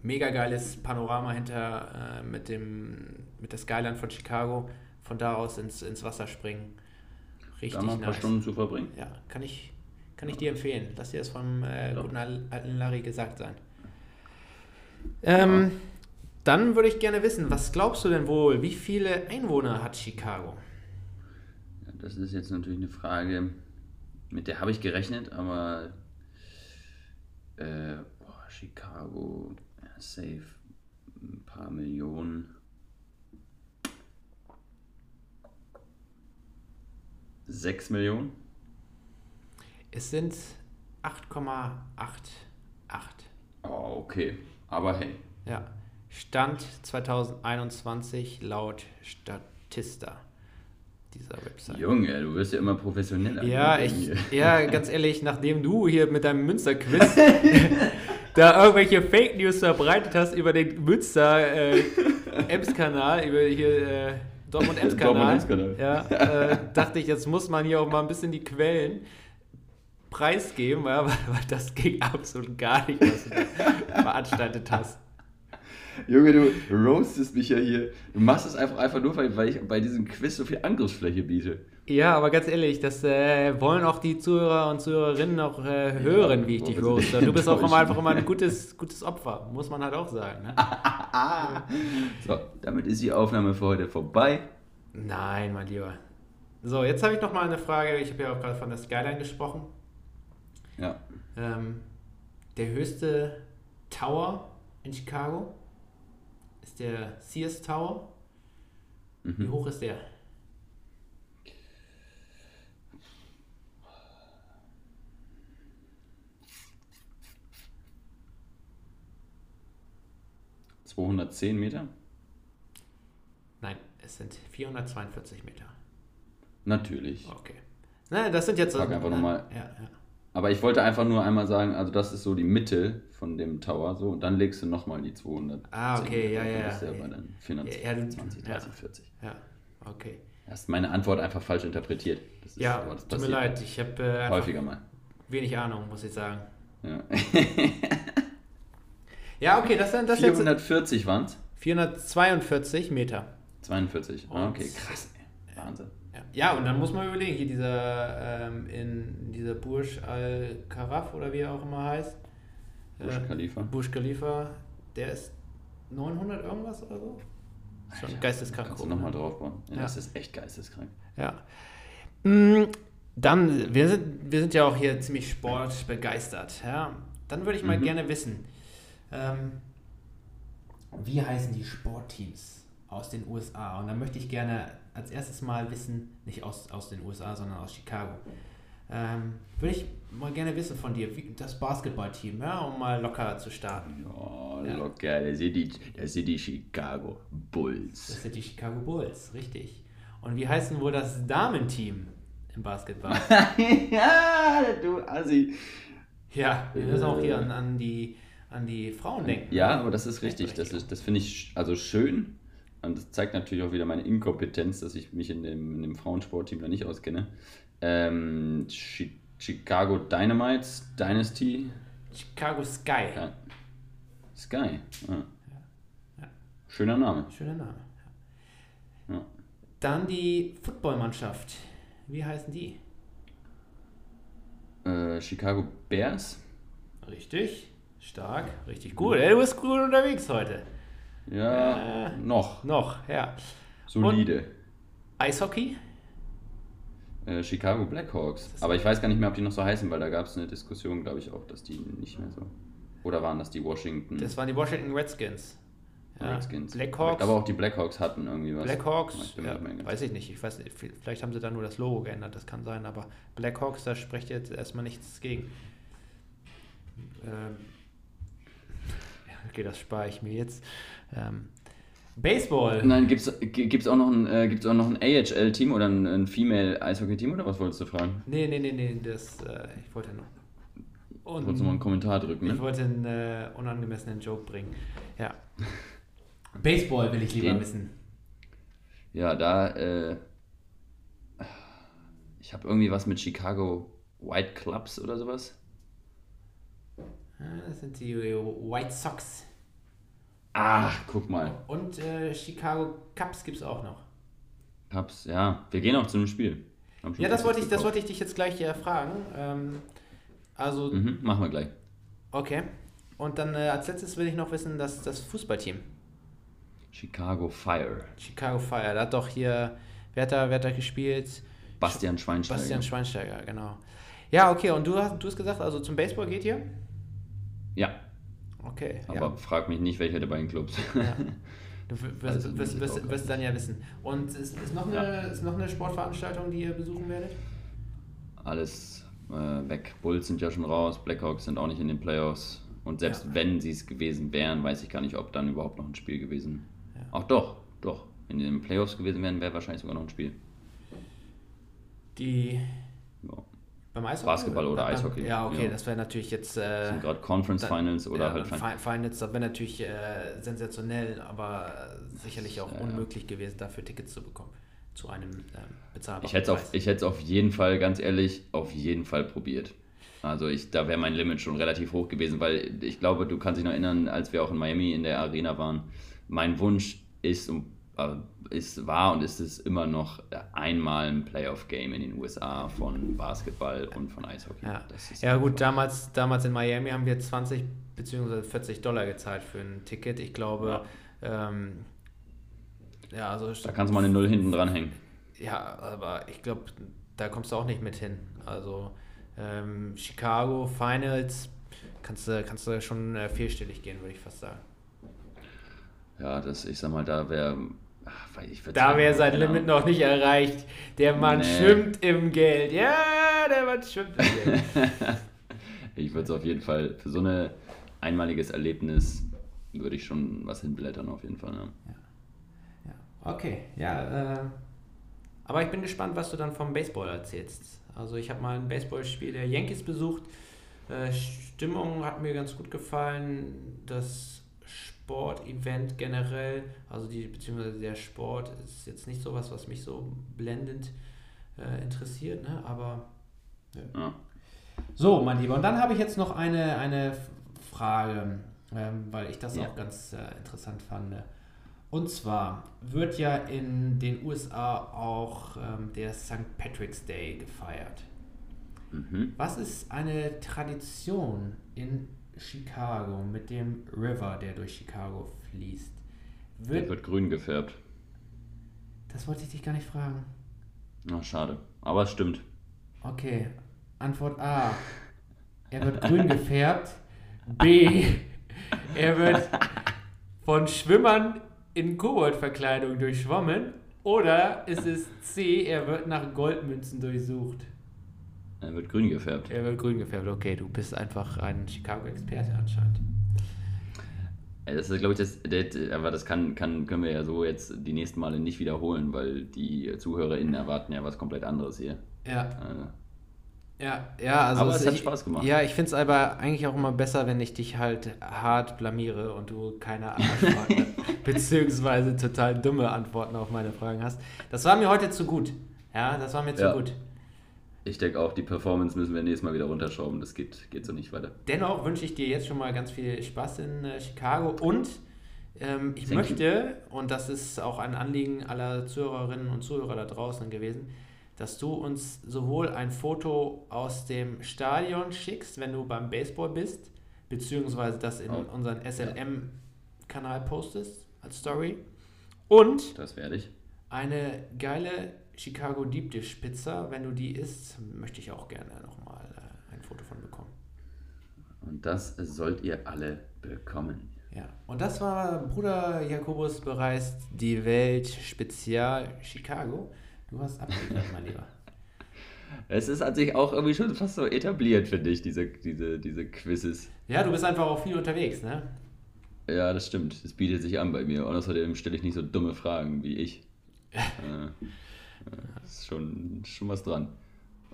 Mega geiles Panorama hinter äh, mit dem mit der Skyline von Chicago. Von da aus ins, ins Wasser springen. Richtig Da mal ein paar nice. Stunden zu verbringen. Ja, kann ich, kann ich dir empfehlen. Lass dir das vom äh, Ja. guten Al- alten Larry gesagt sein. Ähm, Dann würde ich gerne wissen, was glaubst du denn wohl, wie viele Einwohner hat Chicago? Ja, das ist jetzt natürlich eine Frage, mit der habe ich gerechnet, aber äh, boah, Chicago, ja, safe, ein paar Millionen. Sechs Millionen? Es sind 8,88. Oh, okay. Aber hey, Ja. Stand 2021 laut Statista dieser Website. Junge, du wirst ja immer professioneller. Ja, ich, ja, *laughs* ganz ehrlich, nachdem du hier mit deinem Münster-Quiz *laughs* da irgendwelche Fake News verbreitet hast über den Münster äh, Ems-Kanal, über hier äh, Dortmund-Ems-Kanal, Dortmund-Ems-Kanal. ja, äh, dachte ich, jetzt muss man hier auch mal ein bisschen die Quellen preisgeben, ja, *laughs* weil, weil das ging absolut gar nicht, was du da veranstaltet hast. Junge, du roastest mich ja hier. Du machst es einfach, einfach nur, weil, ich bei diesem Quiz so viel Angriffsfläche biete. Ja, aber ganz ehrlich, das äh, wollen auch die Zuhörer und Zuhörerinnen auch äh, hören, wie ich dich roaste. Du bist *laughs* auch immer einfach immer ein gutes, gutes Opfer, muss man halt auch sagen. Ne? *laughs* So, damit ist die Aufnahme für heute vorbei. Nein, mein Lieber. So, jetzt habe ich noch mal eine Frage. Ich habe ja auch gerade von der Skyline gesprochen. Ja. Ähm, der höchste Tower in Chicago ist der Sears Tower. Wie Mhm. hoch ist der? 210 Meter? Nein, es sind 442 Meter. Natürlich. Okay. Na, das sind jetzt Sag einfach noch mal. Ja, ja. Aber ich wollte einfach nur einmal sagen, also das ist so die Mitte von dem Tower, so, und dann legst du nochmal die 200. Ah, okay, ja, ja, Das ist ja ja. bei dann 420, Ja, du- 20, ja. 30, 40. Ja, okay. Du hast meine Antwort einfach falsch interpretiert. Das ist, Ja, das tut mir leid. Ich habe äh, Häufiger mal. wenig Ahnung, muss ich sagen. Ja. *laughs* Ja, okay, das, das jetzt 440 waren es? 442 Meter. 42. Ah, okay, krass. Wahnsinn. Ja. ja, und dann muss man überlegen, hier dieser, ähm, in dieser Burj Al Karaf oder wie er auch immer heißt. Äh, Khalifa. Burj Khalifa, der ist 900 irgendwas oder so? Schon geisteskrank. Kannst du nochmal ne? draufbauen. Ja, Ja. Das ist echt geisteskrank. Ja. Mm, Dann, wir sind, wir sind ja auch hier ziemlich sportbegeistert. Ja? Dann würde ich mal Mhm. gerne wissen, ähm, wie heißen die Sportteams aus den USA? Und dann möchte ich gerne als erstes mal wissen, nicht aus, aus den USA, sondern aus Chicago. Ähm, würde ich mal gerne wissen von dir, wie das Basketballteam, ja, um mal locker zu starten. Ja, Ja. locker. Das sind, die, das sind die Chicago Das Bulls. sind die Chicago Bulls, richtig. Und wie heißen wohl das Damenteam im Basketball? *laughs* ja, du Assi. Ja, wir müssen auch hier an, an, die, an die Frauen denken. Ja, aber das ist richtig. Das, ist, das finde ich also schön. Und das zeigt natürlich auch wieder meine Inkompetenz, dass ich mich in dem, in dem Frauensportteam da nicht auskenne. Ähm, Chi Chicago Dynamites, Dynasty, Chicago Sky. ja. Sky. Ah. Ja. Schöner Name. Schöner Name. Ja. Dann die Footballmannschaft. Wie heißen die? Äh, Chicago Bears. Richtig. Stark. Richtig gut. Ey, du bist gut unterwegs heute. Ja, Äh. noch. Noch, ja. Solide. Eishockey? Äh, Chicago Blackhawks. Aber ich weiß gar nicht mehr, ob die noch so heißen, weil da gab es eine Diskussion, glaube ich, auch, dass die nicht mehr so. Oder waren das die Washington? Das waren die Washington Redskins. Ja, Redskins. Blackhawks. Aber auch die Blackhawks hatten irgendwie was. Blackhawks, Ich ja, weiß ich nicht. Ich weiß, nicht, vielleicht haben sie da nur das Logo geändert, das kann sein, aber Blackhawks, da spricht jetzt erstmal nichts gegen. Ähm, okay, das spare ich mir jetzt. Ähm, Baseball. Nein, gibt es auch noch ein, äh, gibt's auch noch ein AHL-Team oder ein, ein Female Eishockey-Team oder was wolltest du fragen? Nee, nee, nee, nee, das, äh, ich wollte noch. Und Wolltest du mal einen Kommentar drücken, ich ne? wollte einen äh, unangemessenen Joke bringen. Ja. *laughs* Baseball will ich lieber Den- wissen. Ja, da, äh, ich habe irgendwie was mit Chicago White Clubs oder sowas. Ja, Das sind die White Sox. Ah, guck mal. Und äh, Chicago Cubs gibt es auch noch. Cubs, ja. Wir gehen auch zu einem Spiel. Ja, das wollte ich, das wollte ich dich jetzt gleich äh, fragen. Ähm, also, Mhm, machen wir gleich. okay. Und dann äh, als letztes will ich noch wissen, dass das Fußballteam, Chicago Fire. Chicago Fire, da hat doch hier, wer hat da, wer hat da gespielt? Bastian Schweinsteiger. Bastian Schweinsteiger, genau. Ja, okay, und du hast, du hast gesagt, also zum Baseball geht ihr? Ja, Okay, aber ja. frag mich nicht, welcher der beiden Clubs. ja. *laughs* Du w- wirst, Also, wirst, wirst, wirst dann ja wissen. Und ist, ist, noch eine, Ja. ist noch eine Sportveranstaltung, die ihr besuchen werdet? Alles äh, weg. Bulls sind ja schon raus, Blackhawks sind auch nicht in den Playoffs. Und selbst Ja. wenn sie es gewesen wären, weiß ich gar nicht, ob dann überhaupt noch ein Spiel gewesen Ja. Auch doch, doch. Wenn die in den Playoffs gewesen wären, wäre wahrscheinlich sogar noch ein Spiel. Die Ja. Basketball oder Beim- Eishockey, Ja, okay, ja. das wäre natürlich jetzt. Äh, sind gerade Conference dann- Finals oder ja, halt dann Fin- Fi- Finals, das wäre natürlich äh, sensationell, aber sicherlich auch Ja, unmöglich gewesen, dafür Tickets zu bekommen. Zu einem ähm, bezahlbaren Ich hätte es auf, Preis. ich hätt's auf jeden Fall, ganz ehrlich, auf jeden Fall probiert. Also ich, da wäre mein Limit schon relativ hoch gewesen, weil ich glaube, du kannst dich noch erinnern, als wir auch in Miami in der Arena waren. Mein Wunsch ist, und, äh, ist war und ist es immer noch äh, einmal ein Playoff-Game in den USA von Basketball und von Eishockey. Ja, ja gut, damals, damals in Miami haben wir 20 bzw. 40 Dollar gezahlt für ein Ticket. Ich glaube, ähm, ja, also Da kannst du mal eine Null hinten dranhängen. Ja, aber ich glaube, da kommst du auch nicht mit hin. Also ähm, Chicago Finals kannst du, kannst du schon äh, vierstellig gehen, würde ich fast sagen. Ja, das, ich sag mal, da wäre. Würd Da wäre sein keine Limit noch nicht erreicht. Der Mann Nee. schwimmt im Geld. Ja, der Mann schwimmt im Geld. *laughs* Ich würde es auf jeden Fall, für so ein einmaliges Erlebnis, würde ich schon was hinblättern, auf jeden Fall. Ja. Ja, okay, ja. Äh, aber ich bin gespannt, was du dann vom Baseball erzählst. Also ich habe mal ein Baseballspiel der Yankees besucht. Äh, Stimmung hat mir ganz gut gefallen. Das Sportevent generell, also die beziehungsweise der Sport ist jetzt nicht sowas, was mich so blendend äh, interessiert, ne? Aber Ja. so, mein Lieber, und dann habe ich jetzt noch eine, eine Frage, ähm, weil ich das Ja. auch ganz äh, interessant fand. Und zwar wird ja in den USA auch ähm, der St. Patrick's Day gefeiert. Mhm. Was ist eine Tradition in Chicago mit dem River, der durch Chicago fließt? Der Wird, wird grün gefärbt. das wollte ich dich gar nicht fragen. Na, schade. Aber es stimmt. Okay, Antwort A. Er wird grün *laughs* gefärbt. B. Er wird von Schwimmern in Koboldverkleidung durchschwommen. Oder ist es C. Er wird nach Goldmünzen durchsucht. Er wird grün gefärbt. Er wird grün gefärbt. Okay, du bist einfach ein Chicago-Experte anscheinend. Äh, Das ist, glaube ich, das, das, aber das kann, kann, können wir ja so jetzt die nächsten Male nicht wiederholen, weil die ZuhörerInnen erwarten ja was komplett anderes hier. Ja, Äh, ja, ja. Also Aber es hat ich- Spaß gemacht. Ja, ich finde es aber eigentlich auch immer besser, wenn ich dich halt hart blamiere und du keine Antworten, *laughs* beziehungsweise total dumme Antworten auf meine Fragen hast. Das war mir heute zu gut. Ja, das war mir zu Ja. gut. Ich denke auch, die Performance müssen wir nächstes Mal wieder runterschrauben. Das geht, geht so nicht weiter. Dennoch wünsche ich dir jetzt schon mal ganz viel Spaß in äh, Chicago und ähm, ich Thank you. möchte, und das ist auch ein Anliegen aller Zuhörerinnen und Zuhörer da draußen gewesen, dass du uns sowohl ein Foto aus dem Stadion schickst, wenn du beim Baseball bist, beziehungsweise das in Oh, unseren SLM-Kanal postest als Story und Das werde ich. eine geile Chicago Deep Dish Pizza, wenn du die isst, möchte ich auch gerne nochmal äh, ein Foto von bekommen. Und das sollt ihr alle bekommen. Ja, und das war Bruder Jakobus bereist die Welt Spezial Chicago. Du hast abgeliefert, mein Lieber. *laughs* Es ist an sich auch irgendwie schon fast so etabliert, finde ich, diese, diese, diese Quizzes. Ja, du bist einfach auch viel unterwegs, ne? Ja, das stimmt. Das bietet sich an bei mir. Und außerdem stelle ich nicht so dumme Fragen wie ich. *laughs* äh, ist schon, schon was dran.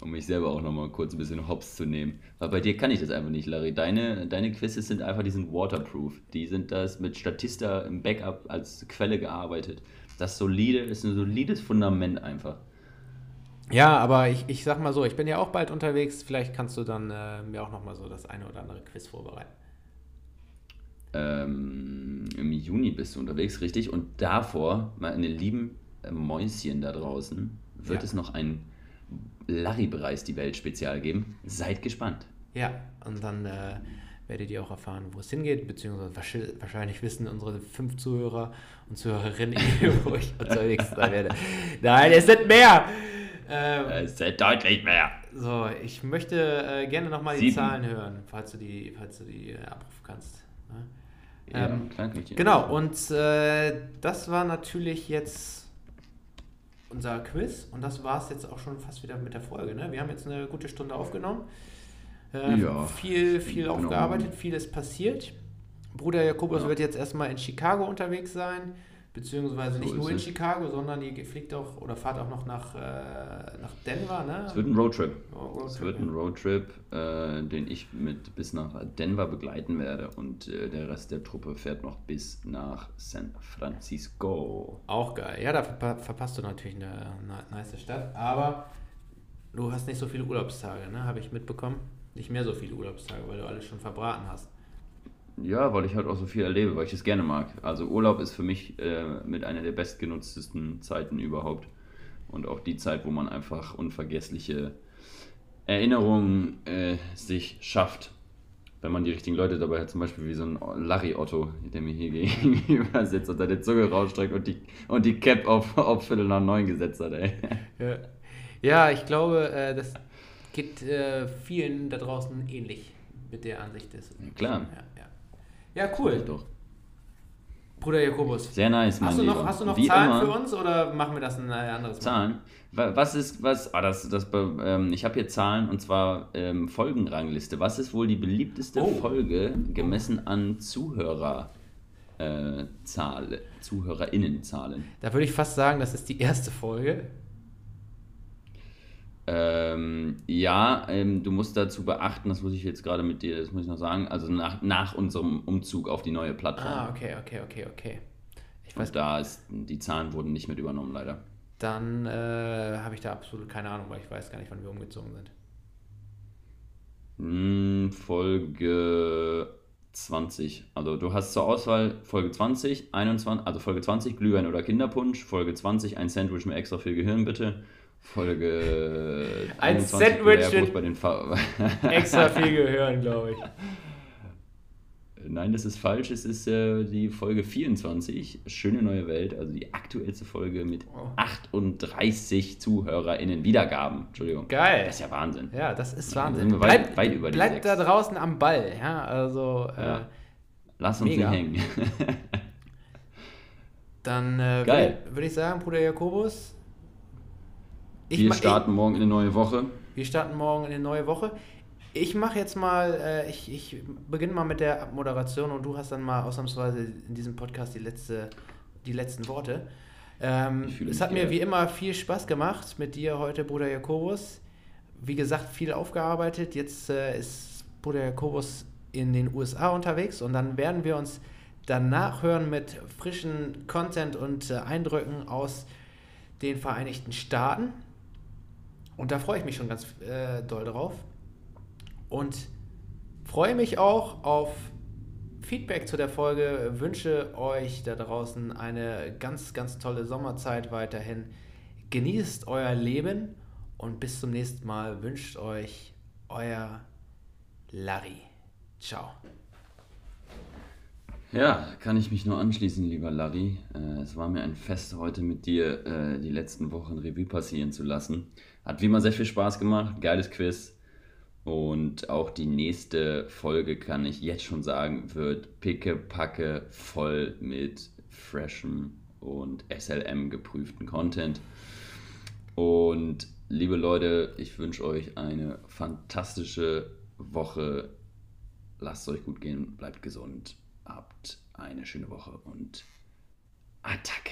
Um mich selber auch nochmal kurz ein bisschen hops zu nehmen. Weil bei dir kann ich das einfach nicht, Larry. Deine, deine Quizzes sind einfach, die sind waterproof. Die sind das mit Statista im Backup als Quelle gearbeitet. Das solide, ist ein solides Fundament einfach. Ja, aber ich, ich sag mal so, ich bin ja auch bald unterwegs. Vielleicht kannst du dann äh, mir auch nochmal so das eine oder andere Quiz vorbereiten. Ähm, Im Juni bist du unterwegs, richtig? Und davor, meine lieben Mäuschen da draußen, wird Ja. es noch ein Larry bereist die Welt Spezial geben. Seid gespannt. Ja, und dann äh, werdet ihr auch erfahren, wo es hingeht, beziehungsweise wahrsch- wahrscheinlich wissen unsere fünf Zuhörer und Zuhörerinnen, *laughs* wo ich unterwegs sein werde. Nein, es sind mehr! Ähm, Es sind deutlich mehr. so, ich möchte äh, gerne nochmal die. Zahlen hören, falls du die, falls du die äh, abrufen kannst. Ne? Ja, Ähm, dir Genau, und äh, das war natürlich jetzt unser Quiz und das war es jetzt auch schon fast wieder mit der Folge. Ne? Wir haben jetzt eine gute Stunde aufgenommen. Äh, Ja, viel, viel genau. aufgearbeitet, viel ist passiert. Bruder Jakobus Ja. wird jetzt erstmal in Chicago unterwegs sein, beziehungsweise nicht nur in es. Chicago, sondern ihr fliegt auch oder fahrt auch noch nach, äh, nach Denver, ne? Es wird ein Roadtrip. Oh, Es Roadtrip, wird ein. Roadtrip, äh, den ich mit bis nach Denver begleiten werde und äh, der Rest der Truppe fährt noch bis nach San Francisco. Auch geil. Ja, da verpa verpasst du natürlich eine, eine nice Stadt, aber du hast nicht so viele Urlaubstage, ne? Habe ich mitbekommen. Nicht mehr so viele Urlaubstage, weil du alles schon verbraten hast. Ja, weil ich halt auch so viel erlebe, weil ich es gerne mag. Also Urlaub ist für mich äh, mit einer der bestgenutztesten Zeiten überhaupt. Und auch die Zeit, wo man einfach unvergessliche Erinnerungen äh, sich schafft. Wenn man die richtigen Leute dabei hat, zum Beispiel wie so ein Larry Otto, der mir hier *laughs* gegenüber sitzt und seine Zunge rausstreckt und die, und die Cap auf, auf Viertel nach neun gesetzt hat, ey. Ja, ja ich glaube, äh, das geht äh, vielen da draußen ähnlich mit der Ansicht des. Klar. Ja, ja. cool. Doch. Bruder Jakobus. Sehr nice, mein Hast du noch, hast du noch Wie Zahlen immer- für uns oder machen wir das ein anderes Mal? Zahlen. Wa- Was ist, was, ah, das, das, ähm, ich habe hier Zahlen und zwar ähm, Folgenrangliste. Was ist wohl die beliebteste Oh. Folge gemessen an Zuhörer, äh, Zahl, ZuhörerInnenzahlen? Da würde ich fast sagen, das ist die erste Folge. Ähm, ja, ähm, du musst dazu beachten, das muss ich jetzt gerade mit dir, das muss ich noch sagen, also nach, nach unserem Umzug auf die neue Plattform. Ah, okay, okay, okay, okay. Ich weiß Und da ist, die Zahlen wurden nicht mit übernommen, leider. Dann äh, habe ich da absolut keine Ahnung, weil ich weiß gar nicht, wann wir umgezogen sind. Hm, Folge 20. Also du hast zur Auswahl Folge 20, 21, also Folge 20 Glühwein oder Kinderpunsch, Folge 20 ein Sandwich mit extra viel Gehirn bitte. Folge Ein 21, Sandwich mit- bei den Fa *laughs* Extra viel gehören, glaube ich. Nein, das ist falsch. Es ist äh, die Folge 24, Schöne neue Welt, also die aktuellste Folge mit Oh. 38 ZuhörerInnen Wiedergaben. Entschuldigung. Geil. Das ist ja Wahnsinn. Ja, das ist Wahnsinn. wir weit- bleibt weit über die bleibt da draußen am Ball, ja, also äh, Ja. Lass uns Mega. nicht hängen. *laughs* dann äh, würde würd ich sagen, Bruder Jakobus, Wir starten morgen in eine neue Woche. Ich, wir starten morgen in eine neue Woche. Ich mache jetzt mal, äh, ich, ich beginne mal mit der Moderation und du hast dann mal ausnahmsweise in diesem Podcast die, letzte, die letzten Worte. Ähm, Ich es hat mir wie immer viel Spaß gemacht mit dir heute, Bruder Jakobus. Wie gesagt, viel aufgearbeitet. Jetzt äh, ist Bruder Jakobus in den USA unterwegs und dann werden wir uns danach hören mit frischen Content und äh, Eindrücken aus den Vereinigten Staaten. Und da freue ich mich schon ganz äh, doll drauf. Und freue mich auch auf Feedback zu der Folge. Wünsche euch da draußen eine ganz, ganz tolle Sommerzeit weiterhin. Genießt euer Leben und bis zum nächsten Mal wünscht euch euer Larry. Ciao. Ja, kann ich mich nur anschließen, lieber Larry. Äh, es war mir ein Fest, heute mit dir äh, die letzten Wochen Revue passieren zu lassen. Hat wie immer sehr viel Spaß gemacht, geiles Quiz. Und auch die nächste Folge, kann ich jetzt schon sagen, wird picke-packe voll mit freshem und SLM geprüften Content. Und liebe Leute, ich wünsche euch eine fantastische Woche. Lasst es euch gut gehen, bleibt gesund, habt eine schöne Woche und Attacke!